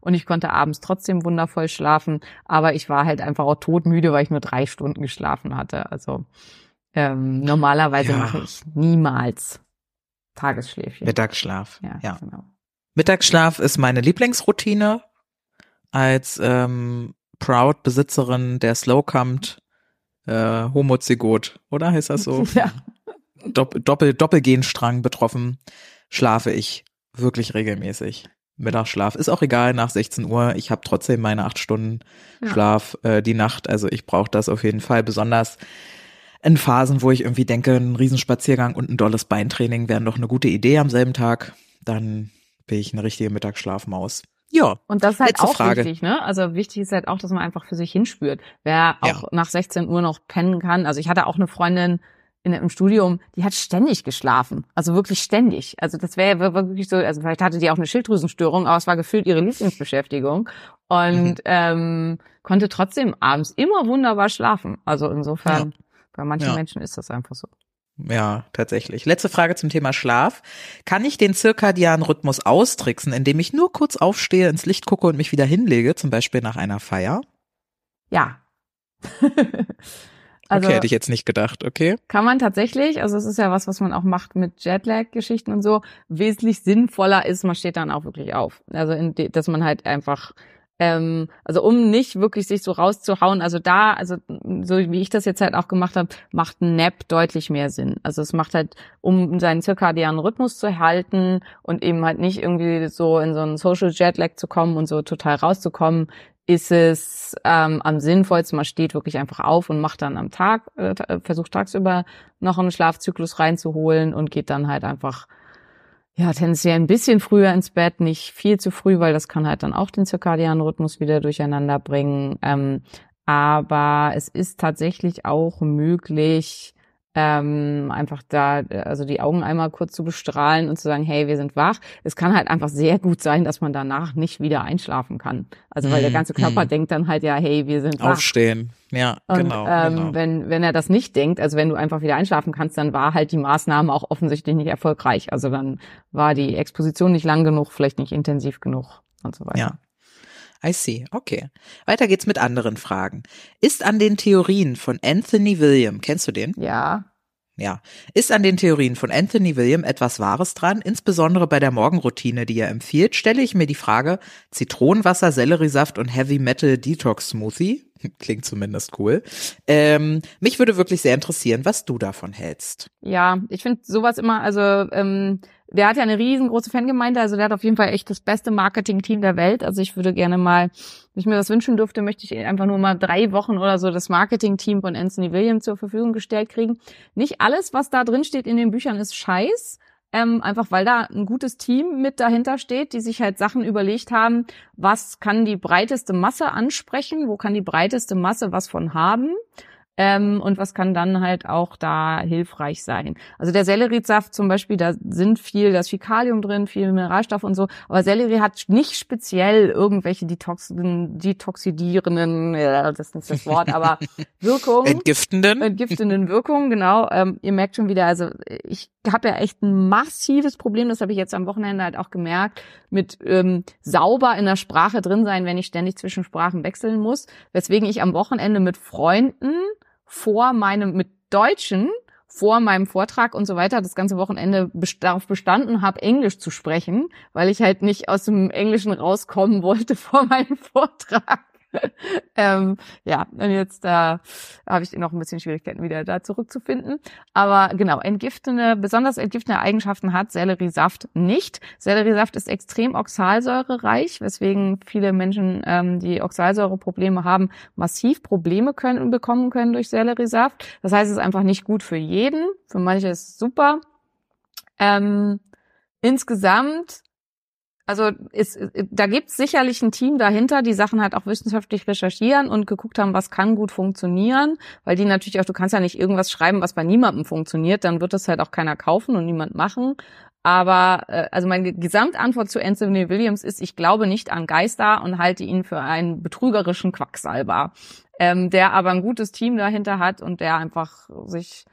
Und ich konnte abends trotzdem wundervoll schlafen, aber ich war halt einfach auch todmüde, weil ich nur drei Stunden geschlafen hatte. Also ähm, normalerweise Ja. mache ich niemals Tagesschläfchen. Mittagsschlaf. ja, ja. genau. Mittagsschlaf ist meine Lieblingsroutine als ähm, proud Besitzerin der Slowcomt äh, Homozygot, oder heißt das so? <laughs> Ja. Dopp Doppel Doppelgenstrang betroffen, schlafe ich wirklich regelmäßig. Mittagsschlaf ist auch egal nach 16 Uhr. Ich habe trotzdem meine acht Stunden Ja. Schlaf äh, die Nacht. Also ich brauche das auf jeden Fall. Besonders in Phasen, wo ich irgendwie denke, ein Riesenspaziergang und ein dolles Beintraining wären doch eine gute Idee am selben Tag. Dann bin ich eine richtige Mittagsschlafmaus. Ja. Und das ist halt auch Frage. wichtig, ne? Also wichtig ist halt auch, dass man einfach für sich hinspürt. Wer auch Ja. nach 16 Uhr noch pennen kann. Also ich hatte auch eine Freundin in, im Studium, die hat ständig geschlafen. Also wirklich ständig. Also das wäre wär wirklich so, also vielleicht hatte die auch eine Schilddrüsenstörung, aber es war gefühlt ihre Lieblingsbeschäftigung. Und Mhm. ähm, konnte trotzdem abends immer wunderbar schlafen. Also insofern, bei manchen Ja. Menschen ist das einfach so. Ja, tatsächlich. Letzte Frage zum Thema Schlaf. Kann ich den zirkadianen Rhythmus austricksen, indem ich nur kurz aufstehe, ins Licht gucke und mich wieder hinlege, zum Beispiel nach einer Feier? Ja. <laughs> okay, hätte ich jetzt nicht gedacht, okay? Kann man tatsächlich, also es ist ja was, was man auch macht mit Jetlag-Geschichten und so, wesentlich sinnvoller ist, man steht dann auch wirklich auf. Also in de, dass man halt einfach, ähm, also um nicht wirklich sich so rauszuhauen, also da, also so wie ich das jetzt halt auch gemacht habe, macht ein Nap deutlich mehr Sinn. Also es macht halt, um seinen zirkadianen Rhythmus zu halten und eben halt nicht irgendwie so in so einen Social Jetlag zu kommen und so total rauszukommen, ist es ähm, am sinnvollsten, man steht wirklich einfach auf und macht dann am Tag, äh, versucht tagsüber noch einen Schlafzyklus reinzuholen und geht dann halt einfach, ja, tendenziell ein bisschen früher ins Bett, nicht viel zu früh, weil das kann halt dann auch den zirkadianen Rhythmus wieder durcheinander bringen. Ähm, aber es ist tatsächlich auch möglich, ähm, einfach da, also die Augen einmal kurz zu bestrahlen und zu sagen, hey, wir sind wach. Es kann halt einfach sehr gut sein, dass man danach nicht wieder einschlafen kann. Also weil der Mm, ganze Körper mm. denkt dann halt ja, hey, wir sind wach. Aufstehen. Ja, Und genau. ähm, genau. wenn, wenn er das nicht denkt, also wenn du einfach wieder einschlafen kannst, dann war halt die Maßnahme auch offensichtlich nicht erfolgreich. Also dann war die Exposition nicht lang genug, vielleicht nicht intensiv genug und so weiter. Ja. I see. Okay. Weiter geht's mit anderen Fragen. Ist an den Theorien von Anthony William, kennst du den? Ja. Ja. Ist an den Theorien von Anthony William etwas Wahres dran? Insbesondere bei der Morgenroutine, die er empfiehlt, stelle ich mir die Frage, Zitronenwasser, Selleriesaft und Heavy Metal Detox Smoothie? <laughs> Klingt zumindest cool. Ähm, mich würde wirklich sehr interessieren, was du davon hältst. Ja, ich finde sowas immer, also ähm, der hat ja eine riesengroße Fangemeinde, also der hat auf jeden Fall echt das beste Marketing-Team der Welt. Also ich würde gerne mal, wenn ich mir das wünschen dürfte, möchte ich einfach nur mal drei Wochen oder so das Marketing-Team von Anthony Williams zur Verfügung gestellt kriegen. Nicht alles, was da drin steht in den Büchern, ist Scheiß. Ähm, einfach weil da ein gutes Team mit dahinter steht, die sich halt Sachen überlegt haben, was kann die breiteste Masse ansprechen, wo kann die breiteste Masse was von haben ähm, und was kann dann halt auch da hilfreich sein. Also der Selleriesaft zum Beispiel, da sind viel, da ist viel Kalium drin, viel Mineralstoff und so, aber Sellerie hat nicht speziell irgendwelche Detoxen, detoxidierenden, ja, das ist nicht das Wort, <laughs> aber Wirkung Entgiftenden? entgiftenden Wirkungen, genau. Ähm, ihr merkt schon wieder, also ich habe ja echt ein massives Problem, das habe ich jetzt am Wochenende halt auch gemerkt, mit ähm, sauber in der Sprache drin sein, wenn ich ständig zwischen Sprachen wechseln muss. Weswegen ich am Wochenende mit Freunden vor meinem, mit Deutschen vor meinem Vortrag und so weiter das ganze Wochenende darauf bestanden habe, Englisch zu sprechen, weil ich halt nicht aus dem Englischen rauskommen wollte <laughs> vor meinem Vortrag. <laughs> ähm, ja, und jetzt äh, habe ich noch ein bisschen Schwierigkeiten, wieder da zurückzufinden. Aber genau, entgiftende, besonders entgiftende Eigenschaften hat Selleriesaft nicht. Selleriesaft ist extrem oxalsäurereich, weswegen viele Menschen, ähm, die Oxalsäureprobleme haben, massiv Probleme können, bekommen können durch Selleriesaft. Das heißt, es ist einfach nicht gut für jeden. Für manche ist es super. Ähm, insgesamt also ist, da gibt's sicherlich ein Team dahinter, die Sachen halt auch wissenschaftlich recherchieren und geguckt haben, was kann gut funktionieren, weil die natürlich auch, du kannst ja nicht irgendwas schreiben, was bei niemandem funktioniert, dann wird das halt auch keiner kaufen und niemand machen. Aber äh, also meine Gesamtantwort zu Anthony Williams ist, ich glaube nicht an Geister und halte ihn für einen betrügerischen Quacksalber, ähm, der aber ein gutes Team dahinter hat und der einfach sich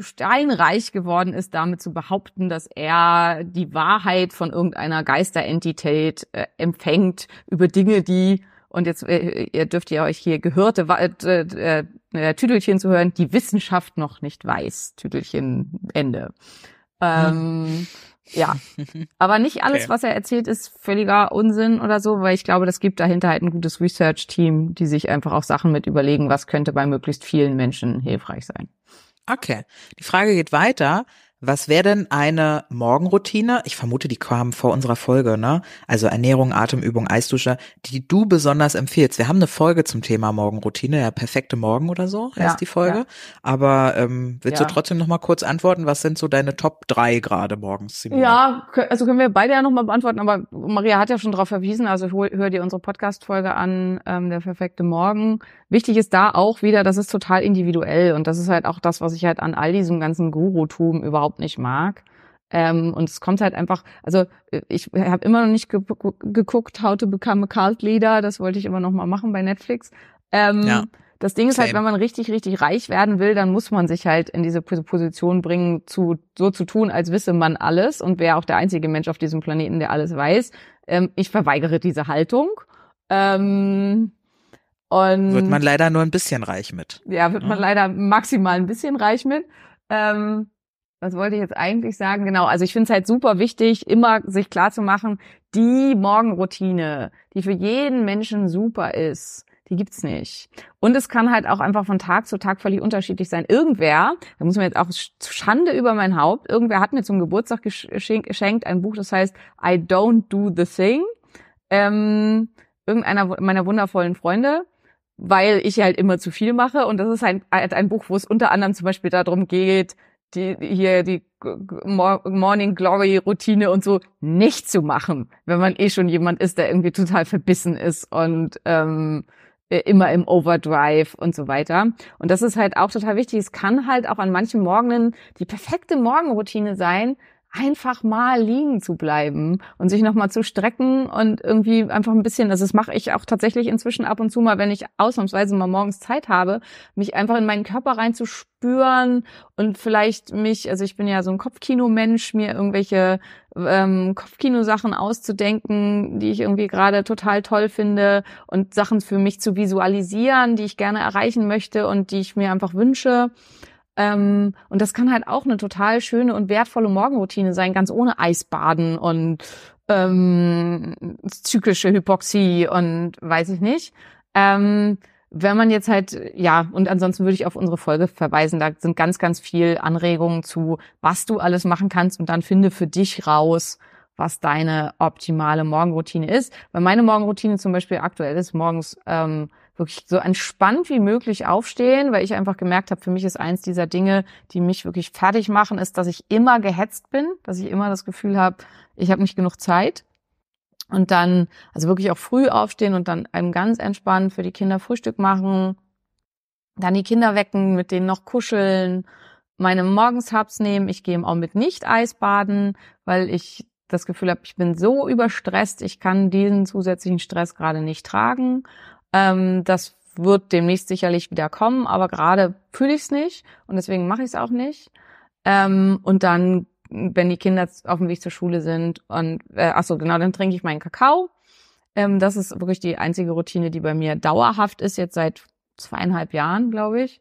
steinreich geworden ist, damit zu behaupten, dass er die Wahrheit von irgendeiner Geisterentität äh, empfängt über Dinge, die und jetzt äh, ihr dürft ihr euch hier gehörte Wa- äh, äh, Tüdelchen zu hören, die Wissenschaft noch nicht weiß. Tüdelchen Ende. Ähm, ja, <laughs> aber nicht alles, Okay. was er erzählt, ist völliger Unsinn oder so, weil ich glaube, das gibt dahinter halt ein gutes Research-Team, die sich einfach auch Sachen mit überlegen, was könnte bei möglichst vielen Menschen hilfreich sein. Okay. Die Frage geht weiter. Was wäre denn eine Morgenroutine? Ich vermute, die kam vor unserer Folge, ne? Also Ernährung, Atemübung, Eisdusche, die du besonders empfiehlst. Wir haben eine Folge zum Thema Morgenroutine, ja, perfekte Morgen oder so heißt Ja, die Folge. ja. Aber ähm, willst Ja. du trotzdem noch mal kurz antworten? Was sind so deine Top drei gerade morgens? Simone? Ja, also können wir beide ja nochmal beantworten, aber Maria hat ja schon darauf verwiesen, also hol, hör dir unsere Podcast-Folge an, ähm, der perfekte Morgen. Wichtig ist da auch wieder, das ist total individuell und das ist halt auch das, was ich halt an all diesem ganzen Guru-Tum überhaupt nicht mag. Ähm, und es kommt halt einfach, also äh, ich habe immer noch nicht ge geguckt, How to Become a Cult Leader, das wollte ich immer noch mal machen bei Netflix. Ähm, Ja. Das Ding ist halt, Same. wenn man richtig, richtig reich werden will, dann muss man sich halt in diese Pos- Position bringen, zu, so zu tun, als wisse man alles und wäre auch der einzige Mensch auf diesem Planeten, der alles weiß. Ähm, ich verweigere diese Haltung. Ähm, und Wird man leider nur ein bisschen reich mit. ja, wird man Ja. leider maximal ein bisschen reich mit. Ähm, was wollte ich jetzt eigentlich sagen? Genau, also ich finde es halt super wichtig, immer sich klar zu machen, die Morgenroutine, die für jeden Menschen super ist, die gibt's nicht. Und es kann halt auch einfach von Tag zu Tag völlig unterschiedlich sein. Irgendwer, da muss man jetzt auch sch- Schande über mein Haupt, irgendwer hat mir zum Geburtstag gesch- geschenkt, ein Buch, das heißt I Don't Do the Thing. Ähm, irgendeiner meiner wundervollen Freunde weil ich halt immer zu viel mache. Und das ist ein, ein Buch, wo es unter anderem zum Beispiel darum geht, die, hier die Morning Glory Routine und so nicht zu machen, wenn man eh schon jemand ist, der irgendwie total verbissen ist und ähm, äh, immer im Overdrive und so weiter. Und das ist halt auch total wichtig. Es kann halt auch an manchen Morgenen die perfekte Morgenroutine sein, einfach mal liegen zu bleiben und sich nochmal zu strecken und irgendwie einfach ein bisschen, also das mache ich auch tatsächlich inzwischen ab und zu mal, wenn ich ausnahmsweise mal morgens Zeit habe, mich einfach in meinen Körper reinzuspüren und vielleicht mich, also ich bin ja so ein Kopfkino-Mensch, mir irgendwelche ähm, Kopfkino-Sachen auszudenken, die ich irgendwie gerade total toll finde und Sachen für mich zu visualisieren, die ich gerne erreichen möchte und die ich mir einfach wünsche. Ähm, und das kann halt auch eine total schöne und wertvolle Morgenroutine sein, ganz ohne Eisbaden und ähm, zyklische Hypoxie und weiß ich nicht. Ähm, wenn man jetzt halt, ja, und ansonsten würde ich auf unsere Folge verweisen, da sind ganz, ganz viel Anregungen zu, was du alles machen kannst und dann finde für dich raus, was deine optimale Morgenroutine ist. Weil meine Morgenroutine zum Beispiel aktuell ist morgens ähm, wirklich so entspannt wie möglich aufstehen, weil ich einfach gemerkt habe, für mich ist eins dieser Dinge, die mich wirklich fertig machen, ist, dass ich immer gehetzt bin, dass ich immer das Gefühl habe, ich habe nicht genug Zeit. Und dann, also wirklich auch früh aufstehen und dann einem ganz entspannt für die Kinder Frühstück machen, dann die Kinder wecken, mit denen noch kuscheln, meine Morgenshubs nehmen. Ich gehe auch mit nicht Eisbaden, weil ich das Gefühl habe, ich bin so überstresst, ich kann diesen zusätzlichen Stress gerade nicht tragen. Ähm, das wird demnächst sicherlich wieder kommen, aber gerade fühle ich es nicht und deswegen mache ich es auch nicht. Ähm, und dann, wenn die Kinder auf dem Weg zur Schule sind und äh, ach so genau, dann trinke ich meinen Kakao. Ähm, das ist wirklich die einzige Routine, die bei mir dauerhaft ist, jetzt seit zweieinhalb Jahren, glaube ich.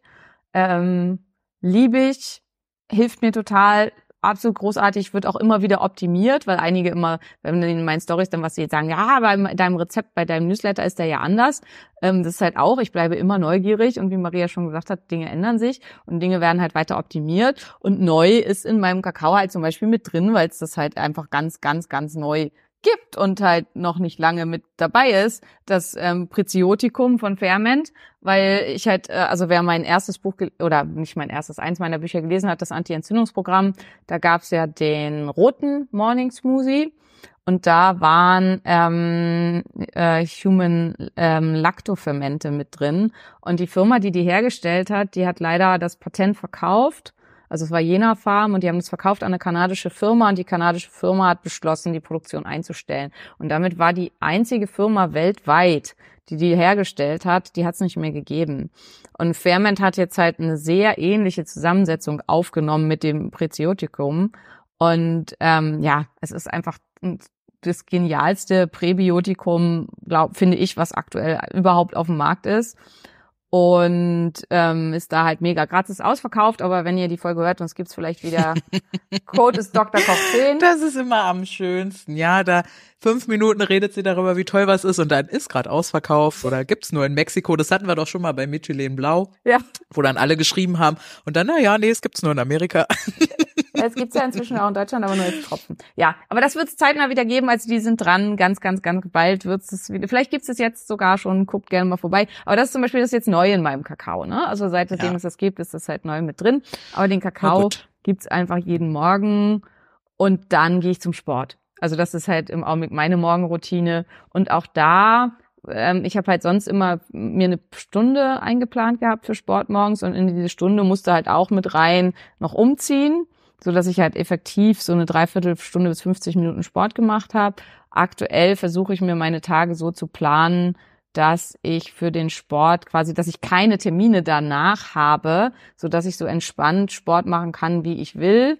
Ähm, Liebe ich, hilft mir total, absolut großartig, wird auch immer wieder optimiert, weil einige immer, wenn in meinen Stories dann was sie jetzt sagen, ja, bei deinem Rezept, bei deinem Newsletter ist der ja anders. Ähm, das ist halt auch, ich bleibe immer neugierig und wie Maria schon gesagt hat, Dinge ändern sich und Dinge werden halt weiter optimiert und neu ist in meinem Kakao halt zum Beispiel mit drin, weil es das halt einfach ganz, ganz, ganz neu gibt und halt noch nicht lange mit dabei ist, das ähm, Preziotikum von Ferment, weil ich halt, äh, also wer mein erstes Buch, oder nicht mein erstes, eins meiner Bücher gelesen hat, das Anti-Entzündungsprogramm, da gab's ja den roten Morning Smoothie und da waren ähm, äh, Human ähm, Lactofermente mit drin und die Firma, die die hergestellt hat, die hat leider das Patent verkauft also es war Jena Farm und die haben das verkauft an eine kanadische Firma und die kanadische Firma hat beschlossen, die Produktion einzustellen. Und damit war die einzige Firma weltweit, die die hergestellt hat, die hat es nicht mehr gegeben. Und Ferment hat jetzt halt eine sehr ähnliche Zusammensetzung aufgenommen mit dem Preziotikum. Und ähm, ja, es ist einfach das genialste Präbiotikum, glaub, finde ich, was aktuell überhaupt auf dem Markt ist und ähm, ist da halt mega gratis ausverkauft. Aber wenn ihr die Folge hört, uns gibt's vielleicht wieder <laughs> Code ist Dr. Koch 10. Das ist immer am schönsten. Ja, da fünf Minuten redet sie darüber, wie toll was ist und dann ist gerade ausverkauft oder gibt's nur in Mexiko. Das hatten wir doch schon mal bei Michelin Blau, Ja, wo dann alle geschrieben haben und dann, na ja, nee, es gibt's nur in Amerika. <laughs> Es gibt's ja inzwischen auch in Deutschland, aber nur als Tropfen. Ja, aber das wird es zeitnah wieder geben. Also die sind dran. Ganz, ganz, ganz bald wird's es wieder. Vielleicht gibt's es jetzt sogar schon. Guckt gerne mal vorbei. Aber das ist zum Beispiel das ist jetzt neu in meinem Kakao. Ne? Also seitdem Ja. es das gibt, ist das halt neu mit drin. Aber den Kakao gibt's einfach jeden Morgen und dann gehe ich zum Sport. Also das ist halt im Augenblick meine Morgenroutine. Und auch da, ähm, ich habe halt sonst immer mir eine Stunde eingeplant gehabt für Sport morgens und in diese Stunde musste halt auch mit rein noch umziehen, so dass ich halt effektiv so eine Dreiviertelstunde bis 50 Minuten Sport gemacht habe. Aktuell versuche ich mir meine Tage so zu planen, dass ich für den Sport quasi, dass ich keine Termine danach habe, so dass ich so entspannt Sport machen kann, wie ich will.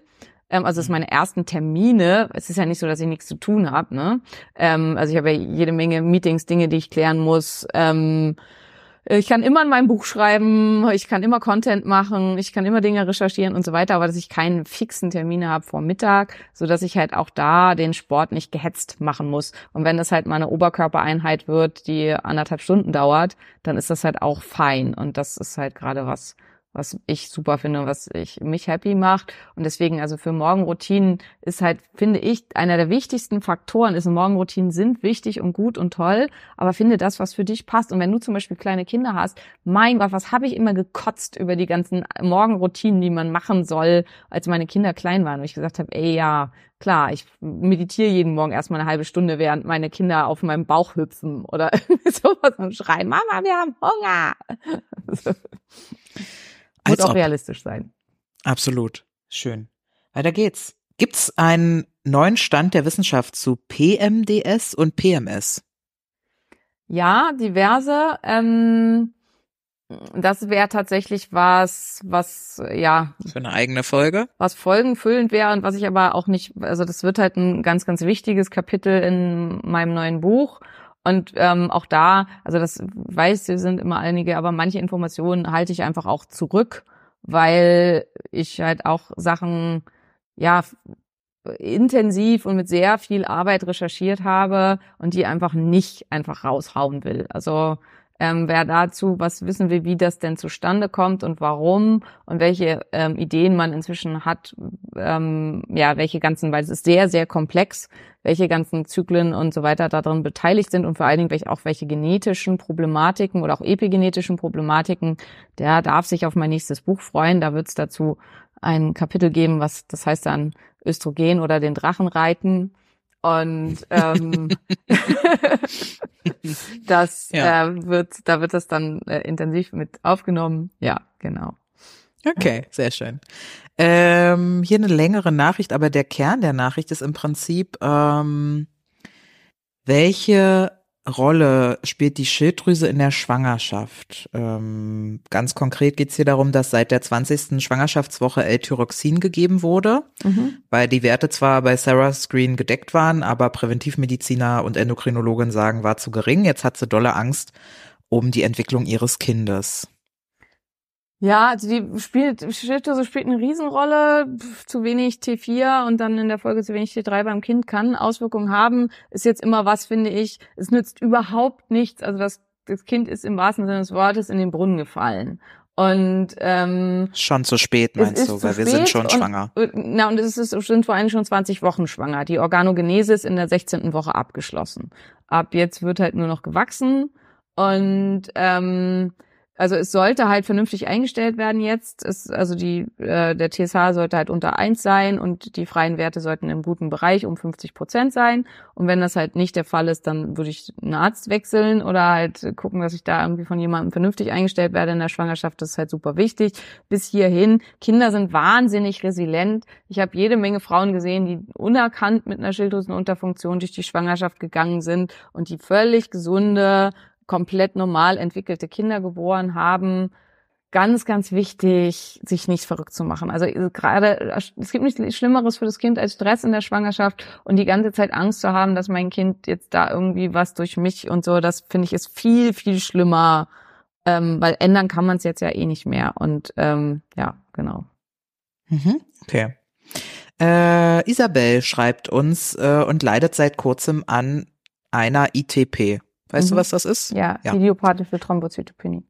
Ähm, also es sind meine ersten Termine. Es ist ja nicht so, dass ich nichts zu tun habe. Ne? Ähm, also ich habe ja jede Menge Meetings, Dinge, die ich klären muss. Ähm, ich kann immer in meinem Buch schreiben, ich kann immer Content machen, ich kann immer Dinge recherchieren und so weiter, aber dass ich keinen fixen Termin habe vor Mittag, so dass ich halt auch da den Sport nicht gehetzt machen muss. Und wenn das halt mal eine Oberkörpereinheit wird, die anderthalb Stunden dauert, dann ist das halt auch fein. Und das ist halt gerade was, was ich super finde, was ich mich happy macht. Und deswegen, also für Morgenroutinen ist halt, finde ich, einer der wichtigsten Faktoren ist, Morgenroutinen sind wichtig und gut und toll, aber finde das, was für dich passt. Und wenn du zum Beispiel kleine Kinder hast, mein Gott, was habe ich immer gekotzt über die ganzen Morgenroutinen, die man machen soll, als meine Kinder klein waren. Und ich gesagt habe, ey, ja, klar, ich meditiere jeden Morgen erstmal eine halbe Stunde, während meine Kinder auf meinem Bauch hüpfen oder <laughs> irgendwie sowas und schreien, Mama, wir haben Hunger. <laughs> Muss Als auch ob. realistisch sein. Absolut. Schön. Weiter geht's. Gibt's einen neuen Stand der Wissenschaft zu PMDS und PMS? Ja, diverse. Ähm, das wäre tatsächlich was, was ja, Für eine eigene Folge? was folgenfüllend wäre und was ich aber auch nicht, also das wird halt ein ganz, ganz wichtiges Kapitel in meinem neuen Buch. Und ähm, auch da, also das weiß, wir sind immer einige, aber manche Informationen halte ich einfach auch zurück, weil ich halt auch Sachen, ja, intensiv und mit sehr viel Arbeit recherchiert habe und die einfach nicht einfach raushauen will. Also ähm, wer dazu was wissen will, wie das denn zustande kommt und warum und welche ähm, Ideen man inzwischen hat, ähm, ja, welche ganzen, weil es ist sehr, sehr komplex, welche ganzen Zyklen und so weiter darin beteiligt sind und vor allen Dingen welche, auch welche genetischen Problematiken oder auch epigenetischen Problematiken, der darf sich auf mein nächstes Buch freuen. Da wird es dazu ein Kapitel geben, was das heißt dann Östrogen oder den Drachen reiten. Und ähm, <laughs> das Ja. äh, wird, da wird das dann äh, intensiv mit aufgenommen. Ja, genau. Okay, sehr schön. Ähm, hier eine längere Nachricht, aber der Kern der Nachricht ist im Prinzip, ähm, welche Rolle spielt die Schilddrüse in der Schwangerschaft? Ähm, ganz konkret geht es hier darum, dass seit der 20. Schwangerschaftswoche L-Tyroxin gegeben wurde, Mhm. weil die Werte zwar bei Sarah Screen gedeckt waren, aber Präventivmediziner und Endokrinologen sagen, war zu gering. Jetzt hat sie dolle Angst um die Entwicklung ihres Kindes. Ja, also die spielt, Schilddrüse spielt eine Riesenrolle. Zu wenig T4 und dann in der Folge zu wenig T3 beim Kind kann Auswirkungen haben. Ist jetzt immer was, finde ich. Es nützt überhaupt nichts. Also das, das Kind ist im wahrsten Sinne des Wortes in den Brunnen gefallen. Und ähm, Schon zu spät, meinst du, weil wir sind schon und- schwanger. Na, und es ist, sind vor allem schon 20 Wochen schwanger. Die Organogenese ist in der 16. Woche abgeschlossen. Ab jetzt wird halt nur noch gewachsen und ähm, also es sollte halt vernünftig eingestellt werden jetzt. Es, also die äh, der TSH sollte halt unter eins sein und die freien Werte sollten im guten Bereich um 50 Prozent sein. Und wenn das halt nicht der Fall ist, dann würde ich einen Arzt wechseln oder halt gucken, dass ich da irgendwie von jemandem vernünftig eingestellt werde in der Schwangerschaft. Das ist halt super wichtig. Bis hierhin. Kinder sind wahnsinnig resilient. Ich habe jede Menge Frauen gesehen, die unerkannt mit einer Schilddrüsenunterfunktion durch die Schwangerschaft gegangen sind und die völlig gesunde, komplett normal entwickelte Kinder geboren haben. Ganz, ganz wichtig, sich nicht verrückt zu machen. Also äh, gerade, äh, es gibt nichts Schlimmeres für das Kind als Stress in der Schwangerschaft und die ganze Zeit Angst zu haben, dass mein Kind jetzt da irgendwie was durch mich und so, das finde ich ist viel, viel schlimmer, ähm, weil ändern kann man es jetzt ja eh nicht mehr. Und ähm, ja, genau. Mhm. Okay. Äh, Isabel schreibt uns äh, und leidet seit kurzem an einer ITP. Weißt du, Mhm. was das ist? Ja, Ja. idiopathische Thrombozytopenie.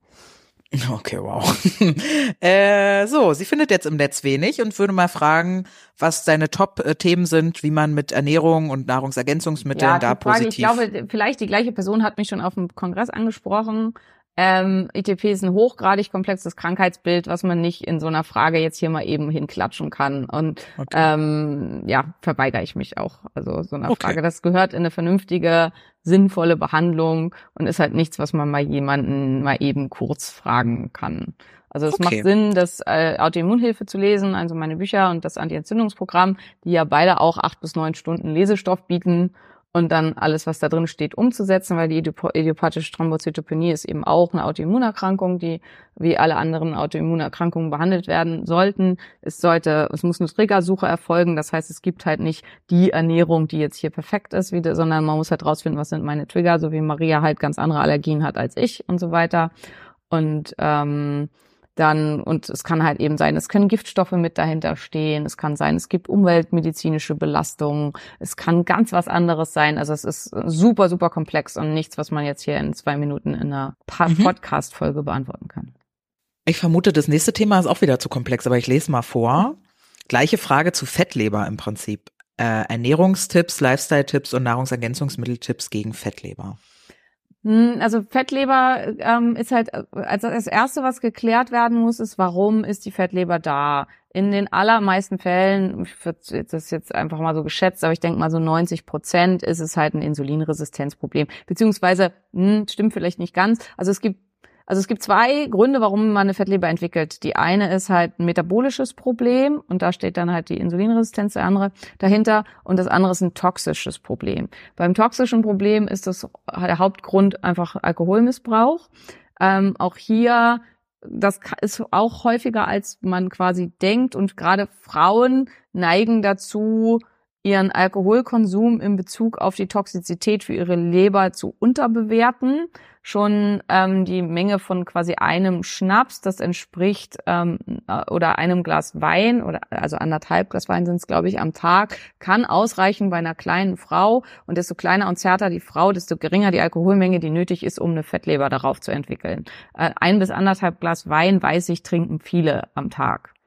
<laughs> Okay, wow. <laughs> äh, so, sie findet jetzt im Netz wenig und würde mal fragen, was deine Top-Themen sind, wie man mit Ernährung und Nahrungsergänzungsmitteln Ja, da Frage, positiv. ich glaube, vielleicht die gleiche Person hat mich schon auf dem Kongress angesprochen. Ähm, ITP ist ein hochgradig komplexes Krankheitsbild, was man nicht in so einer Frage jetzt hier mal eben hinklatschen kann. Und Okay. ähm, ja, verweigere ich mich auch. Also so einer Okay. Frage. Das gehört in eine vernünftige, sinnvolle Behandlung und ist halt nichts, was man mal jemanden mal eben kurz fragen kann. Also es Okay. macht Sinn, das äh, Autoimmunhilfe zu lesen, also meine Bücher und das Anti-Entzündungsprogramm, die ja beide auch acht bis neun Stunden Lesestoff bieten und dann alles, was da drin steht, umzusetzen, weil die idiopathische Thrombozytopenie ist eben auch eine Autoimmunerkrankung, die wie alle anderen Autoimmunerkrankungen behandelt werden sollten. Es sollte, es muss eine Triggersuche erfolgen. Das heißt, es gibt halt nicht die Ernährung, die jetzt hier perfekt ist, wie, sondern man muss halt rausfinden, was sind meine Trigger, so wie Maria halt ganz andere Allergien hat als ich und so weiter. Und ähm, dann, und es kann halt eben sein, es können Giftstoffe mit dahinter stehen, es kann sein, es gibt umweltmedizinische Belastungen, es kann ganz was anderes sein. Also es ist super, super komplex und nichts, was man jetzt hier in zwei Minuten in einer Mhm. Podcast-Folge beantworten kann. Ich vermute, das nächste Thema ist auch wieder zu komplex, aber ich lese mal vor. Gleiche Frage zu Fettleber im Prinzip. Äh, Ernährungstipps, Lifestyle-Tipps und Nahrungsergänzungsmitteltipps gegen Fettleber. Hm, Also Fettleber ähm, ist halt, äh, also das Erste, was geklärt werden muss, ist, warum ist die Fettleber da? In den allermeisten Fällen, ich würd- das jetzt einfach mal so geschätzt, aber ich denke mal so 90 Prozent ist es halt ein Insulinresistenzproblem. Beziehungsweise, hm, stimmt vielleicht nicht ganz. Also es gibt also es gibt zwei Gründe, warum man eine Fettleber entwickelt. Die eine ist halt ein metabolisches Problem und da steht dann halt die Insulinresistenz der andere dahinter und das andere ist ein toxisches Problem. Beim toxischen Problem ist das der Hauptgrund einfach Alkoholmissbrauch. Ähm, auch hier, das ist auch häufiger, als man quasi denkt und gerade Frauen neigen dazu, ihren Alkoholkonsum in Bezug auf die Toxizität für ihre Leber zu unterbewerten. Schon ähm, die Menge von quasi einem Schnaps, das entspricht ähm, äh, oder einem Glas Wein oder also anderthalb Glas Wein sind es glaube ich am Tag, kann ausreichen bei einer kleinen Frau. Und desto kleiner und zärter die Frau, desto geringer die Alkoholmenge, die nötig ist, um eine Fettleber darauf zu entwickeln. Äh, ein bis anderthalb Glas Wein, weiß ich, trinken viele am Tag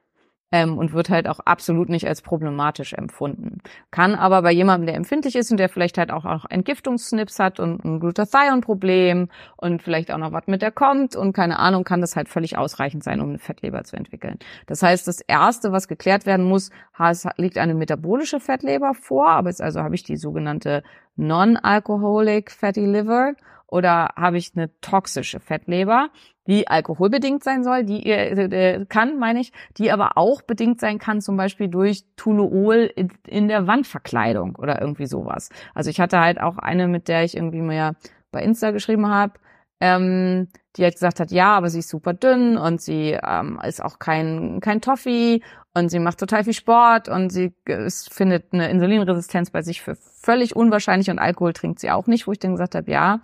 ähm, und wird halt auch absolut nicht als problematisch empfunden. Kann aber bei jemandem, der empfindlich ist und der vielleicht halt auch, auch Entgiftungssnips hat und ein Glutathion-Problem und vielleicht auch noch was mit der kommt und keine Ahnung, kann das halt völlig ausreichend sein, um eine Fettleber zu entwickeln. Das heißt, das Erste, was geklärt werden muss, es liegt eine metabolische Fettleber vor, aber jetzt also habe ich die sogenannte Non-Alcoholic Fatty Liver oder habe ich eine toxische Fettleber, die alkoholbedingt sein soll, die äh, äh, kann, meine ich, die aber auch bedingt sein kann, zum Beispiel durch Toluol in, in der Wandverkleidung oder irgendwie sowas. Also ich hatte halt auch eine, mit der ich irgendwie mir bei Insta geschrieben habe, ähm, die halt gesagt hat, ja, aber sie ist super dünn und sie ähm, ist auch kein kein Toffee und sie macht total viel Sport und sie äh, es findet eine Insulinresistenz bei sich für völlig unwahrscheinlich und Alkohol trinkt sie auch nicht, wo ich dann gesagt habe, ja,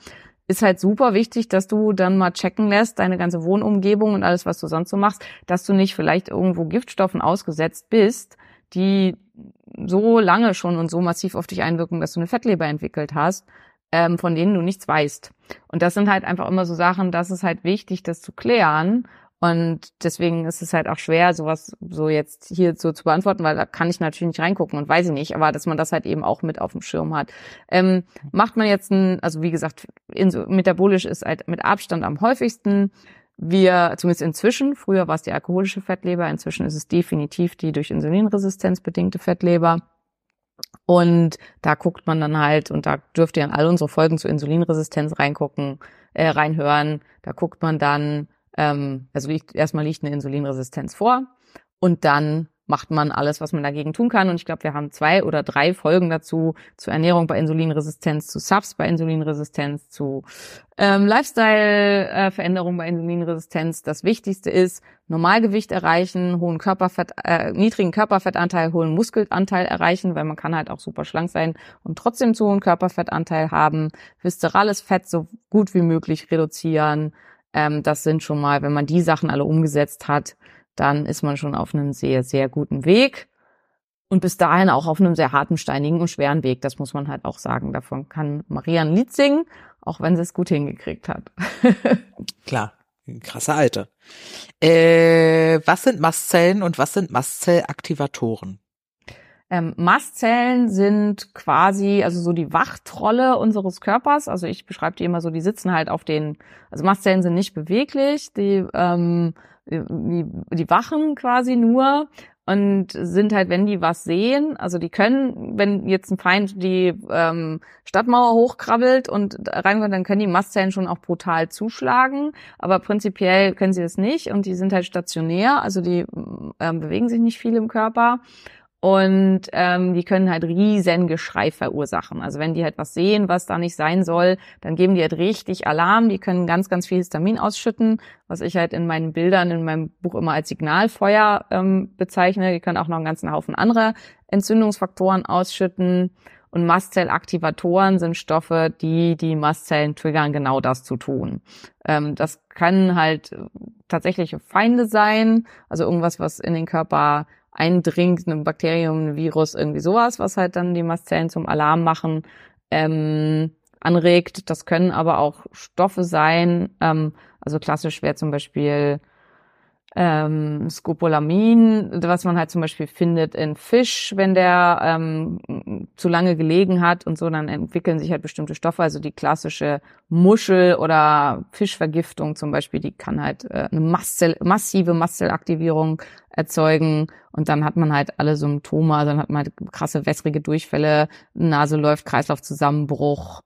ist halt super wichtig, dass du dann mal checken lässt, deine ganze Wohnumgebung und alles, was du sonst so machst, dass du nicht vielleicht irgendwo Giftstoffen ausgesetzt bist, die so lange schon und so massiv auf dich einwirken, dass du eine Fettleber entwickelt hast, ähm, von denen du nichts weißt. Und das sind halt einfach immer so Sachen, das ist halt wichtig, das zu klären. Und deswegen ist es halt auch schwer, sowas so jetzt hier so zu beantworten, weil da kann ich natürlich nicht reingucken und weiß ich nicht, aber dass man das halt eben auch mit auf dem Schirm hat. Ähm, macht man jetzt ein, also wie gesagt, inso, metabolisch ist halt mit Abstand am häufigsten. Wir, zumindest inzwischen, früher war es die alkoholische Fettleber, inzwischen ist es definitiv die durch Insulinresistenz bedingte Fettleber. Und da guckt man dann halt, und da dürft ihr in all unsere Folgen zur Insulinresistenz reingucken, äh, reinhören. Da guckt man dann, ähm, also liegt, erstmal liegt eine Insulinresistenz vor und dann macht man alles, was man dagegen tun kann. Und ich glaube, wir haben zwei oder drei Folgen dazu, zur Ernährung bei Insulinresistenz, zu Subs bei Insulinresistenz, zu ähm, Lifestyle-Veränderungen bei Insulinresistenz. Das Wichtigste ist, Normalgewicht erreichen, hohen Körperfett, äh, niedrigen Körperfettanteil, hohen Muskelanteil erreichen, weil man kann halt auch super schlank sein und trotzdem zu hohen Körperfettanteil haben, viszerales Fett so gut wie möglich reduzieren. Ähm, das sind schon mal, wenn man die Sachen alle umgesetzt hat, dann ist man schon auf einem sehr, sehr guten Weg. Und bis dahin auch auf einem sehr harten, steinigen und schweren Weg. Das muss man halt auch sagen. Davon kann Maria ein Lied singen, auch wenn sie es gut hingekriegt hat. <laughs> Klar. Krasse Alte. Äh, was sind Mastzellen und was sind Mastzellaktivatoren? Ähm, Mastzellen sind quasi, also so die Wachtrolle unseres Körpers. Also ich beschreibe die immer so, die sitzen halt auf den, also Mastzellen sind nicht beweglich, die, ähm, die, die wachen quasi nur und sind halt, wenn die was sehen, also die können, wenn jetzt ein Feind die ähm, Stadtmauer hochkrabbelt und reinkommt, dann können die Mastzellen schon auch brutal zuschlagen, aber prinzipiell können sie das nicht und die sind halt stationär, also die ähm, bewegen sich nicht viel im Körper und ähm, die können halt riesen Geschrei verursachen. Also wenn die halt was sehen, was da nicht sein soll, dann geben die halt richtig Alarm. Die können ganz, ganz viel Histamin ausschütten, was ich halt in meinen Bildern, in meinem Buch immer als Signalfeuer ähm, bezeichne. Die können auch noch einen ganzen Haufen anderer Entzündungsfaktoren ausschütten. Und Mastzellaktivatoren sind Stoffe, die die Mastzellen triggern, genau das zu tun. Ähm, das können halt tatsächliche Feinde sein, also irgendwas, was in den Körper eindringt, ein Bakterium, ein Virus, irgendwie sowas, was halt dann die Mastzellen zum Alarm machen, ähm, anregt. Das können aber auch Stoffe sein. Ähm, also klassisch wäre zum Beispiel ähm, Scopolamin, was man halt zum Beispiel findet in Fisch, wenn der ähm, zu lange gelegen hat und so, dann entwickeln sich halt bestimmte Stoffe. Also die klassische Muschel- oder Fischvergiftung zum Beispiel, die kann halt äh, eine Mastzell, massive Mastzellaktivierung erzeugen und dann hat man halt alle Symptome, also dann hat man halt krasse wässrige Durchfälle, Nase läuft, Kreislaufzusammenbruch.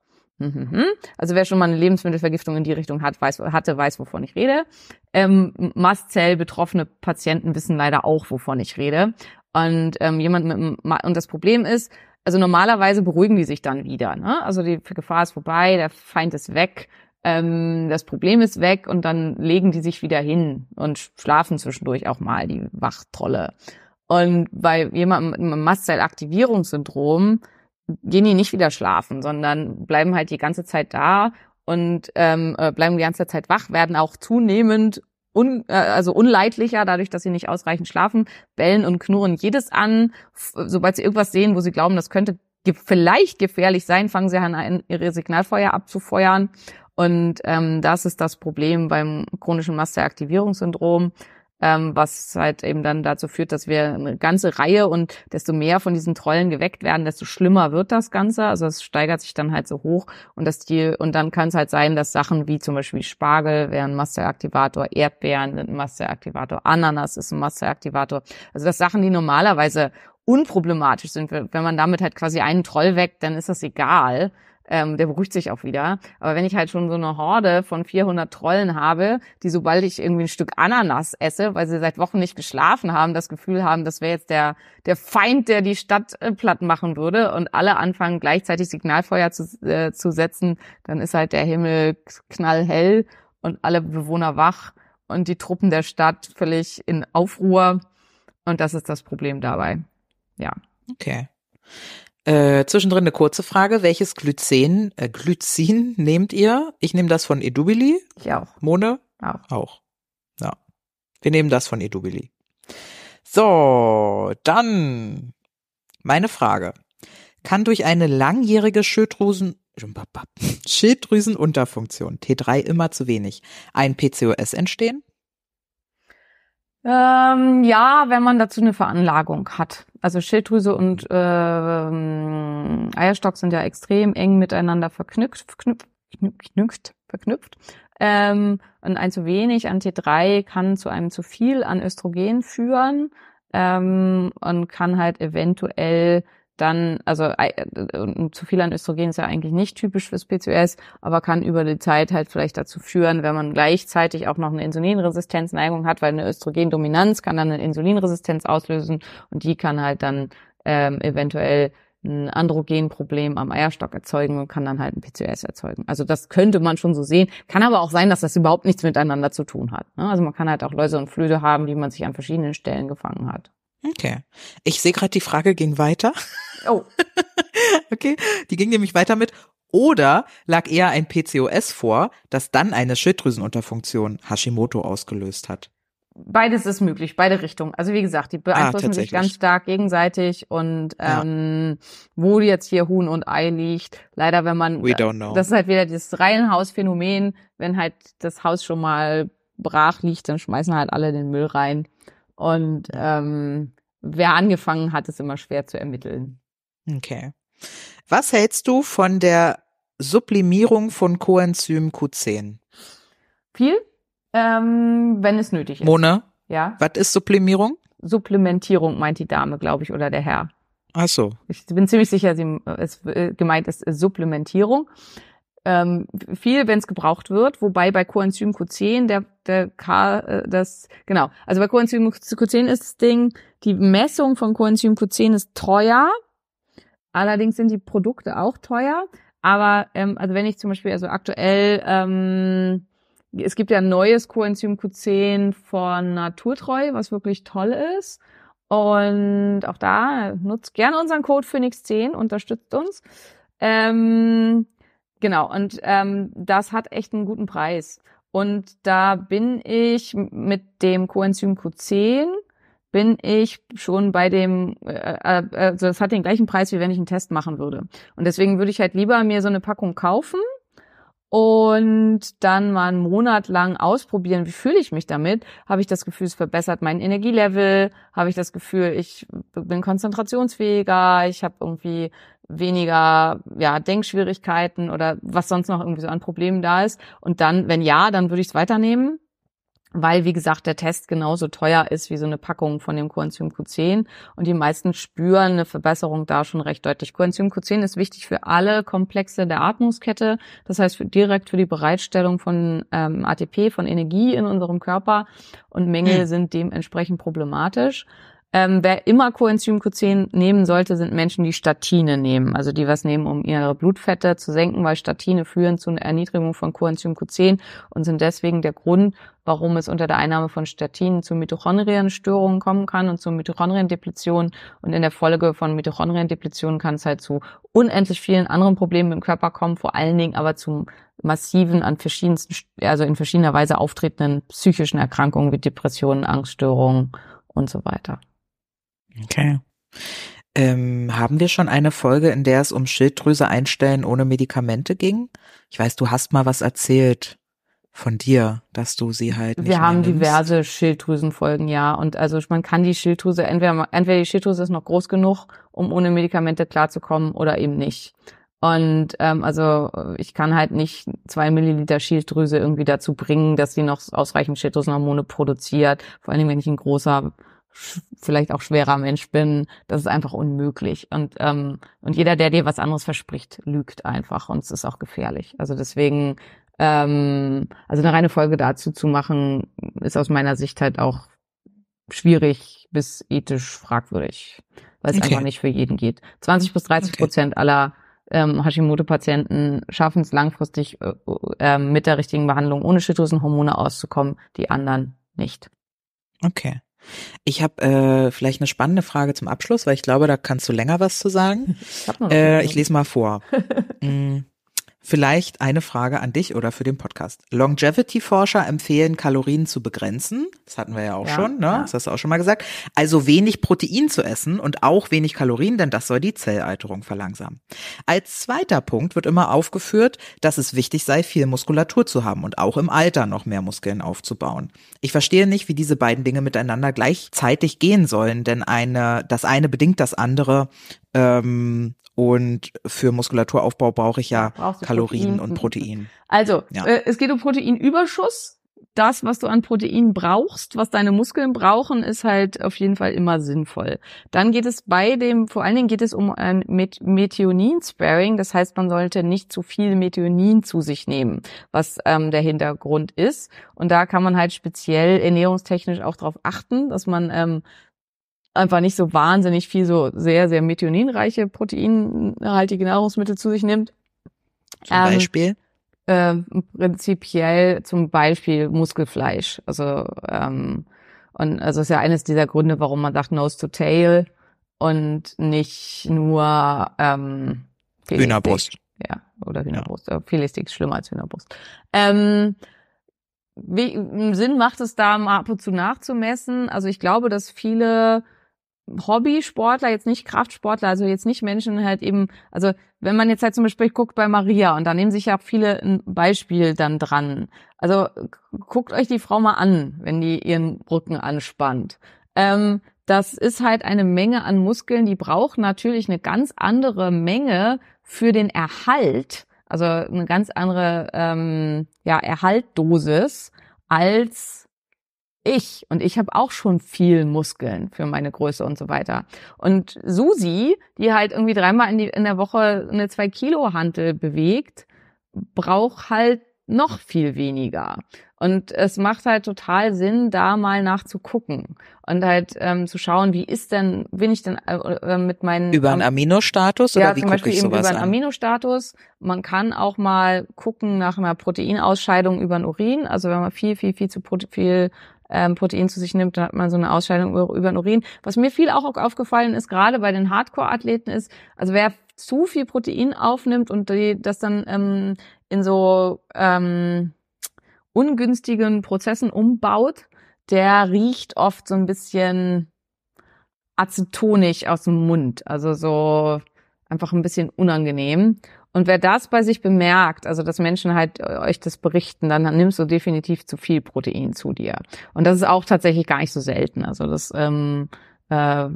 Also wer schon mal eine Lebensmittelvergiftung in die Richtung hat, weiß, hatte, weiß, wovon ich rede. Ähm, Mastzell betroffene Patienten wissen leider auch, wovon ich rede. Und ähm, jemand mit und das Problem ist, also normalerweise beruhigen die sich dann wieder. Ne? Also die Gefahr ist vorbei, der Feind ist weg, ähm, das Problem ist weg und dann legen die sich wieder hin und schlafen zwischendurch auch mal die Wachtrolle. Und bei jemandem mit einem Mastzellaktivierungssyndrom gehen die nicht wieder schlafen, sondern bleiben halt die ganze Zeit da und ähm, äh, bleiben die ganze Zeit wach, werden auch zunehmend un, äh, also unleidlicher, dadurch, dass sie nicht ausreichend schlafen, bellen und knurren jedes an. Sobald sie irgendwas sehen, wo sie glauben, das könnte ge vielleicht gefährlich sein, fangen sie an, ihre Signalfeuer abzufeuern. Und ähm, das ist das Problem beim chronischen Masseaktivierungssyndrom ähm, was halt eben dann dazu führt, dass wir eine ganze Reihe und desto mehr von diesen Trollen geweckt werden, desto schlimmer wird das Ganze. Also es steigert sich dann halt so hoch und dass die und dann kann es halt sein, dass Sachen wie zum Beispiel Spargel wären Masteraktivator, Erdbeeren sind ein Masteraktivator, Ananas ist ein Masteraktivator. Also das Sachen, die normalerweise unproblematisch sind. Wenn man damit halt quasi einen Troll weckt, dann ist das egal ähm, der beruhigt sich auch wieder. Aber wenn ich halt schon so eine Horde von 400 Trollen habe, die sobald ich irgendwie ein Stück Ananas esse, weil sie seit Wochen nicht geschlafen haben, das Gefühl haben, das wäre jetzt der, der Feind, der die Stadt äh, platt machen würde und alle anfangen gleichzeitig Signalfeuer zu, äh, zu setzen, dann ist halt der Himmel knallhell und alle Bewohner wach und die Truppen der Stadt völlig in Aufruhr. Und das ist das Problem dabei. Ja. Okay. Äh, zwischendrin eine kurze Frage. Welches Glycin, äh, Glycin nehmt ihr? Ich nehme das von Edubili. Ich auch. Mone? Auch. Auch. Ja. Wir nehmen das von Edubili. So, dann meine Frage. Kann durch eine langjährige Schilddrüsen, Schilddrüsenunterfunktion, T3 immer zu wenig, ein PCOS entstehen? Ähm, ja, wenn man dazu eine Veranlagung hat. Also Schilddrüse und ähm, Eierstock sind ja extrem eng miteinander verknüpft, verknüpft, verknüpft, verknüpft. Ähm, und ein zu wenig an T3 kann zu einem zu viel an Östrogen führen ähm, und kann halt eventuell dann, also äh, zu viel an Östrogen ist ja eigentlich nicht typisch fürs PCOS, aber kann über die Zeit halt vielleicht dazu führen, wenn man gleichzeitig auch noch eine Insulinresistenzneigung hat, weil eine Östrogendominanz kann dann eine Insulinresistenz auslösen und die kann halt dann ähm, eventuell ein Androgenproblem am Eierstock erzeugen und kann dann halt ein PCOS erzeugen. Also das könnte man schon so sehen. Kann aber auch sein, dass das überhaupt nichts miteinander zu tun hat. Ne? Also man kann halt auch Läuse und Flöte haben, die man sich an verschiedenen Stellen gefangen hat. Okay. Ich sehe gerade, die Frage ging weiter. Oh. <laughs> okay. Die ging nämlich weiter mit, oder lag eher ein PCOS vor, das dann eine Schilddrüsenunterfunktion Hashimoto ausgelöst hat? Beides ist möglich, beide Richtungen. Also wie gesagt, die beeinflussen ah, sich ganz stark gegenseitig und ähm, ja. wo jetzt hier Huhn und Ei liegt, leider wenn man, das ist halt wieder das Reihenhausphänomen, wenn halt das Haus schon mal brach liegt, dann schmeißen halt alle den Müll rein. Und ähm, wer angefangen hat, ist immer schwer zu ermitteln. Okay. Was hältst du von der Sublimierung von Coenzym Q10? Viel, ähm, wenn es nötig ist. Mona, ja. was ist Sublimierung? Supplementierung meint die Dame, glaube ich, oder der Herr. Ach so. Ich bin ziemlich sicher, sie, es äh, gemeint ist äh, Supplementierung. Ähm, viel, wenn es gebraucht wird, wobei bei Coenzym Q10 der der K äh, das genau. Also bei Coenzym Q10 ist das Ding, die Messung von Coenzym Q10 ist teuer. Allerdings sind die Produkte auch teuer. Aber ähm, also wenn ich zum Beispiel also aktuell ähm, es gibt ja ein neues Coenzym Q10 von Naturtreu, was wirklich toll ist. Und auch da nutzt gerne unseren Code Phoenix10, unterstützt uns. Ähm, genau, und ähm, das hat echt einen guten Preis. Und da bin ich mit dem Coenzym Q10 bin ich schon bei dem, äh, äh, also das hat den gleichen Preis, wie wenn ich einen Test machen würde. Und deswegen würde ich halt lieber mir so eine Packung kaufen und dann mal einen Monat lang ausprobieren, wie fühle ich mich damit? Habe ich das Gefühl, es verbessert mein Energielevel? Habe ich das Gefühl, ich bin konzentrationsfähiger? Ich habe irgendwie weniger ja, Denkschwierigkeiten oder was sonst noch irgendwie so an Problemen da ist? Und dann, wenn ja, dann würde ich es weiternehmen weil, wie gesagt, der Test genauso teuer ist wie so eine Packung von dem Coenzym Q10 und die meisten spüren eine Verbesserung da schon recht deutlich. Coenzym Q10 ist wichtig für alle Komplexe der Atmungskette, das heißt für, direkt für die Bereitstellung von ähm, ATP, von Energie in unserem Körper und Mängel mhm. sind dementsprechend problematisch. Ähm, wer immer Coenzym Q10 nehmen sollte, sind Menschen, die Statine nehmen, also die was nehmen, um ihre Blutfette zu senken, weil Statine führen zu einer Erniedrigung von Coenzym Q10 und sind deswegen der Grund, warum es unter der Einnahme von Statinen zu Mitochondrienstörungen kommen kann und zu Mitochondriendepletion. Und in der Folge von Mitochondriendepletion kann es halt zu unendlich vielen anderen Problemen im Körper kommen, vor allen Dingen aber zu massiven, an verschiedensten, also in verschiedener Weise auftretenden psychischen Erkrankungen wie Depressionen, Angststörungen und so weiter. Okay. Ähm, haben wir schon eine Folge, in der es um Schilddrüse einstellen ohne Medikamente ging? Ich weiß, du hast mal was erzählt von dir, dass du sie halt nicht Wir haben nimmst. diverse Schilddrüsenfolgen, ja. Und also man kann die Schilddrüse, entweder, entweder die Schilddrüse ist noch groß genug, um ohne Medikamente klarzukommen oder eben nicht. Und ähm, also ich kann halt nicht zwei Milliliter Schilddrüse irgendwie dazu bringen, dass sie noch ausreichend Schilddrüsenhormone produziert. Vor allem, wenn ich ein großer vielleicht auch schwerer Mensch bin, das ist einfach unmöglich. Und, ähm, und jeder, der dir was anderes verspricht, lügt einfach und es ist auch gefährlich. Also deswegen, ähm, also eine reine Folge dazu zu machen, ist aus meiner Sicht halt auch schwierig bis ethisch fragwürdig, weil es Okay. einfach nicht für jeden geht. 20 bis 30 Okay. Prozent aller ähm, Hashimoto-Patienten schaffen es langfristig äh, äh, mit der richtigen Behandlung ohne Schilddrüsenhormone auszukommen, die anderen nicht. Okay. Ich habe äh, vielleicht eine spannende Frage zum Abschluss, weil ich glaube, da kannst du länger was zu sagen. <laughs> Ich, Äh, ich lese mal vor. <laughs> Mm, Vielleicht eine Frage an dich oder für den Podcast. Longevity-Forscher empfehlen, Kalorien zu begrenzen. Das hatten wir ja auch Ja, schon, ne? ja. Das hast du auch schon mal gesagt. Also wenig Protein zu essen und auch wenig Kalorien, denn das soll die Zellalterung verlangsamen. Als zweiter Punkt wird immer aufgeführt, dass es wichtig sei, viel Muskulatur zu haben und auch im Alter noch mehr Muskeln aufzubauen. Ich verstehe nicht, wie diese beiden Dinge miteinander gleichzeitig gehen sollen, denn eine, das eine bedingt das andere. Ähm, und für Muskulaturaaufbau brauche ich ja Kalorien Protein. und Protein. Also, Ja. äh, es geht um Proteinüberschuss. Das, was du an Protein brauchst, was deine Muskeln brauchen, ist halt auf jeden Fall immer sinnvoll. Dann geht es bei dem, vor allen Dingen geht es um ein Met Methionin-Sparing. Das heißt, man sollte nicht zu viel Methionin zu sich nehmen, was ähm, der Hintergrund ist. Und da kann man halt speziell ernährungstechnisch auch darauf achten, dass man ähm, einfach nicht so wahnsinnig viel so sehr, sehr methioninreiche, proteinhaltige Nahrungsmittel zu sich nimmt. Zum Ähm, Beispiel. äh, prinzipiell zum Beispiel Muskelfleisch. Also ähm, und also ist ja eines dieser Gründe, warum man sagt Nose to Tail und nicht nur ähm. Hühnerbrust. Ja, oder Hühnerbrust. Ja. Filetsteak ist schlimmer als Hühnerbrust. Ähm, wie, Sinn macht es da mal ab und zu nachzumessen. Also ich glaube, dass viele Hobbysportler, jetzt nicht Kraftsportler, also jetzt nicht Menschen halt eben, also wenn man jetzt halt zum Beispiel guckt bei Maria und da nehmen sich ja viele ein Beispiel dann dran. Also guckt euch die Frau mal an, wenn die ihren Rücken anspannt. Ähm, das ist halt eine Menge an Muskeln, die braucht natürlich eine ganz andere Menge für den Erhalt, also eine ganz andere ähm, ja, Erhaltdosis als ich. Und ich habe auch schon viel Muskeln für meine Größe und so weiter. Und Susi, die halt irgendwie dreimal in, die, in der Woche eine zwei Kilo Hantel bewegt, braucht halt noch viel weniger. Und es macht halt total Sinn, da mal nachzugucken und halt ähm, zu schauen, wie ist denn, bin ich denn äh, mit meinen Über einen Aminostatus ja, oder wie zum Beispiel ich eben sowas über einen an? Aminostatus. Man kann auch mal gucken nach einer Proteinausscheidung über den Urin. Also wenn man viel, viel, viel zu Prote viel ähm, Protein zu sich nimmt, dann hat man so eine Ausscheidung über, den Urin. Was mir viel auch aufgefallen ist, gerade bei den Hardcore-Athleten ist, also wer zu viel Protein aufnimmt und die, das dann ähm, in so ähm, ungünstigen Prozessen umbaut, der riecht oft so ein bisschen acetonisch aus dem Mund, also so einfach ein bisschen unangenehm. Und wer das bei sich bemerkt, also dass Menschen halt äh, euch das berichten, dann nimmst du definitiv zu viel Protein zu dir. Und das ist auch tatsächlich gar nicht so selten. Also das ähm, äh,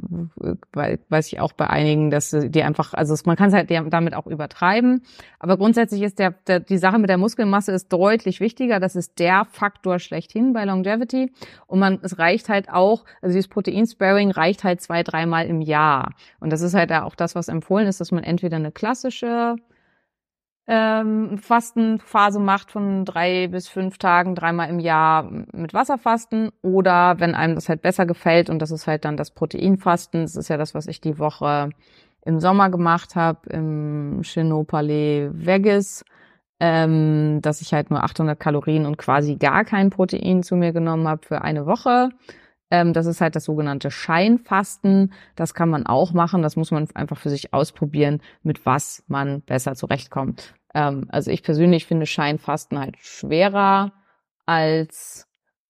weiß ich auch bei einigen, dass die einfach, also man kann es halt damit auch übertreiben. Aber grundsätzlich ist der, der die Sache mit der Muskelmasse ist deutlich wichtiger. Das ist der Faktor schlechthin bei Longevity. Und man, es reicht halt auch, also dieses Proteinsparing reicht halt zwei, dreimal im Jahr. Und das ist halt auch das, was empfohlen ist, dass man entweder eine klassische ähm, Fastenphase macht von drei bis fünf Tagen, dreimal im Jahr mit Wasserfasten oder wenn einem das halt besser gefällt und das ist halt dann das Proteinfasten, das ist ja das, was ich die Woche im Sommer gemacht habe im Chenot Palais Vegas, ähm, dass ich halt nur 800 Kalorien und quasi gar kein Protein zu mir genommen habe für eine Woche. Ähm, das ist halt das sogenannte Scheinfasten. Das kann man auch machen. Das muss man einfach für sich ausprobieren, mit was man besser zurechtkommt. Ähm, also ich persönlich finde Scheinfasten halt schwerer als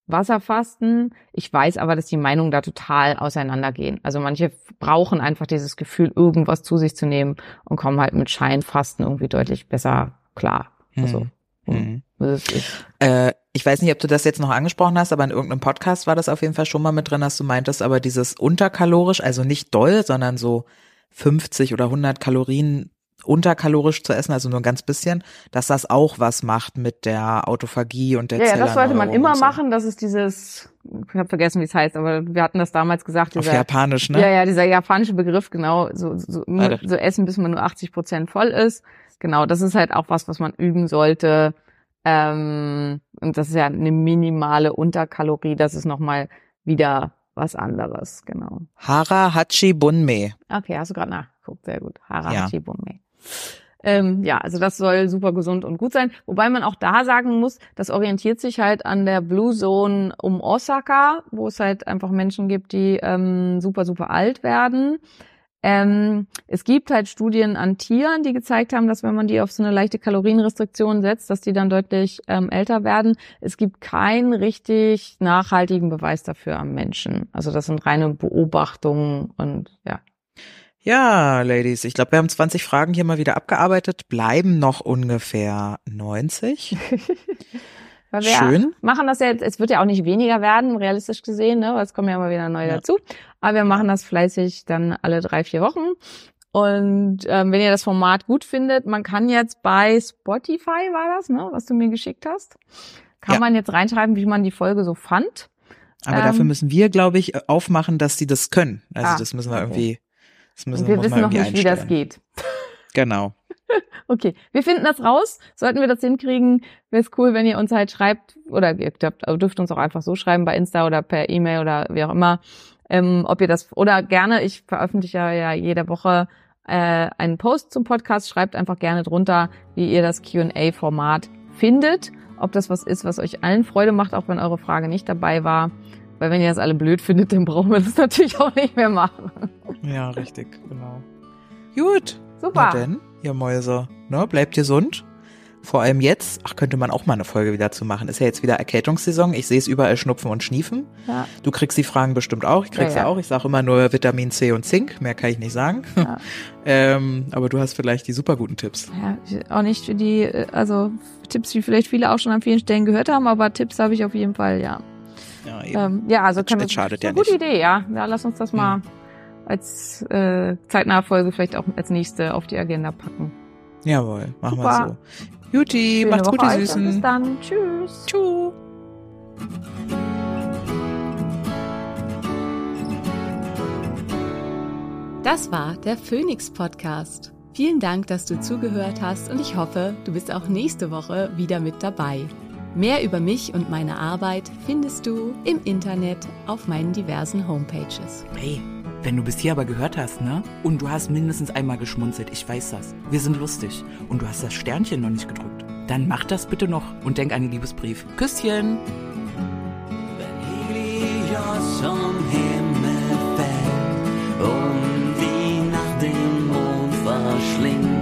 Wasserfasten. Ich weiß aber, dass die Meinungen da total auseinandergehen. Also manche brauchen einfach dieses Gefühl, irgendwas zu sich zu nehmen und kommen halt mit Scheinfasten irgendwie deutlich besser klar. Also, Mhm. das ist, Äh, ich weiß nicht, ob du das jetzt noch angesprochen hast, aber in irgendeinem Podcast war das auf jeden Fall schon mal mit drin, dass du meintest, aber dieses unterkalorisch, also nicht doll, sondern so 50 oder 100 Kalorien unterkalorisch zu essen, also nur ein ganz bisschen, dass das auch was macht mit der Autophagie und der ja, ja, das sollte man immer so. machen. Das ist dieses, ich habe vergessen, wie es heißt, aber wir hatten das damals gesagt. Auf Dieser, Japanisch, ne? Ja, ja, dieser japanische Begriff, genau, so, so, so essen, bis man nur 80 Prozent voll ist. Genau, das ist halt auch was, was man üben sollte. Ähm, und das ist ja eine minimale Unterkalorie, das ist nochmal wieder was anderes, genau. Hara Hachi Bunme. Okay, hast du gerade nachgeguckt, sehr gut. Ja. Harachi Bume. Ähm, ja, also das soll super gesund und gut sein. Wobei man auch da sagen muss, das orientiert sich halt an der Blue Zone um Osaka, wo es halt einfach Menschen gibt, die ähm, super, super alt werden. Ähm, es gibt halt Studien an Tieren, die gezeigt haben, dass wenn man die auf so eine leichte Kalorienrestriktion setzt, dass die dann deutlich ähm, älter werden. Es gibt keinen richtig nachhaltigen Beweis dafür am Menschen. Also das sind reine Beobachtungen und ja. Ja, Ladies, ich glaube, wir haben 20 Fragen hier mal wieder abgearbeitet, bleiben noch ungefähr 90. <laughs> Weil wir Schön. machen das ja jetzt, es wird ja auch nicht weniger werden, realistisch gesehen, ne? weil es kommen ja immer wieder neue Ja. dazu. Aber wir machen das fleißig dann alle drei, vier Wochen. Und ähm, wenn ihr das Format gut findet, man kann jetzt bei Spotify, war das, ne, was du mir geschickt hast, kann Ja. man jetzt reinschreiben, wie man die Folge so fand. Aber Ähm, dafür müssen wir, glaube ich, aufmachen, dass die das können. Also Ah, das müssen wir okay. irgendwie, müssen wir wissen noch nicht, wie das einstellen. geht. Genau. <laughs> Okay, wir finden das raus. Sollten wir das hinkriegen, wäre es cool, wenn ihr uns halt schreibt, oder ihr dürft, also dürft uns auch einfach so schreiben bei Insta oder per E-Mail oder wie auch immer, ähm, ob ihr das, oder gerne, ich veröffentliche ja jede Woche äh, einen Post zum Podcast, schreibt einfach gerne drunter, wie ihr das Q&A-Format findet, ob das was ist, was euch allen Freude macht, auch wenn eure Frage nicht dabei war. Weil wenn ihr das alle blöd findet, dann brauchen wir das natürlich auch nicht mehr machen. Ja, richtig, genau. Gut. Super. Na denn, ihr Mäuse, ne, bleibt gesund. Vor allem jetzt, ach, könnte man auch mal eine Folge wieder zu machen. Ist ja jetzt wieder Erkältungssaison. Ich sehe es überall Schnupfen und Schniefen. Ja. Du kriegst die Fragen bestimmt auch. Ich krieg's Ja, ja, ja. auch. Ich sage immer nur Vitamin C und Zink. Mehr kann ich nicht sagen. Ja. <laughs> ähm, aber du hast vielleicht die super guten Tipps. Auch nicht für die, äh, also Tipps, die vielleicht viele auch schon an vielen Stellen gehört haben, aber Tipps habe ich auf jeden Fall, ja. Ja. Ähm, ja, also Das- kann das schadet ist eine ja gute nicht. Idee, ja. Ja, lass uns das mal als äh, zeitnahe Folge vielleicht auch als nächste auf die Agenda packen. Jawohl, machen Super. wir so. Juti, Schöne macht's gut, Woche euch und Bis Süßen. dann. Tschüss. Tschüss. Das war der Phoenix Podcast. Vielen Dank, dass du zugehört hast und ich hoffe, du bist auch nächste Woche wieder mit dabei. Mehr über mich und meine Arbeit findest du im Internet auf meinen diversen Homepages. Hey, wenn du bis hier aber gehört hast, ne? Und du hast mindestens einmal geschmunzelt, ich weiß das. Wir sind lustig. Und du hast das Sternchen noch nicht gedrückt. Dann mach das bitte noch und denk an den Liebesbrief. Küsschen! Wenn Helios vom Himmel fällt und die Nacht den Mond verschlingt,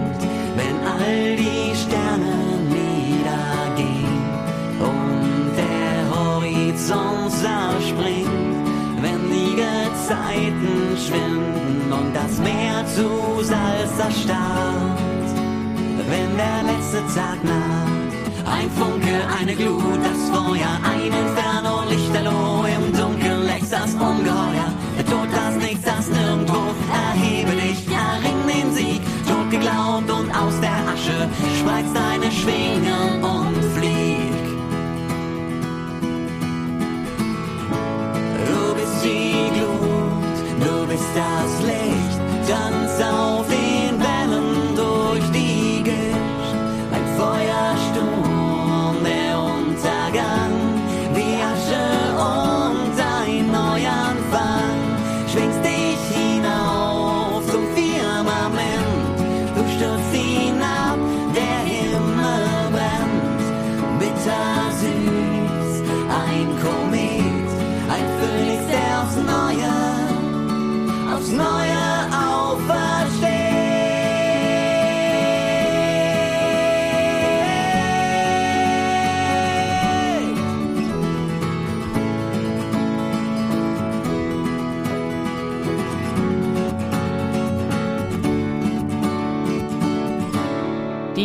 das Meer zu Salz erstarrt, wenn der letzte Tag naht. Ein Funke, eine Glut, das Feuer, ein Inferno, Lichterloh, im Dunkeln lächst das Ungeheuer. Der Tod, das Nichts, das Nirgendwo, erhebe dich, erring den Sieg. Tod geglaubt und aus der Asche spreiz deine Schwingen und flieg. Du bist die Glut, du bist das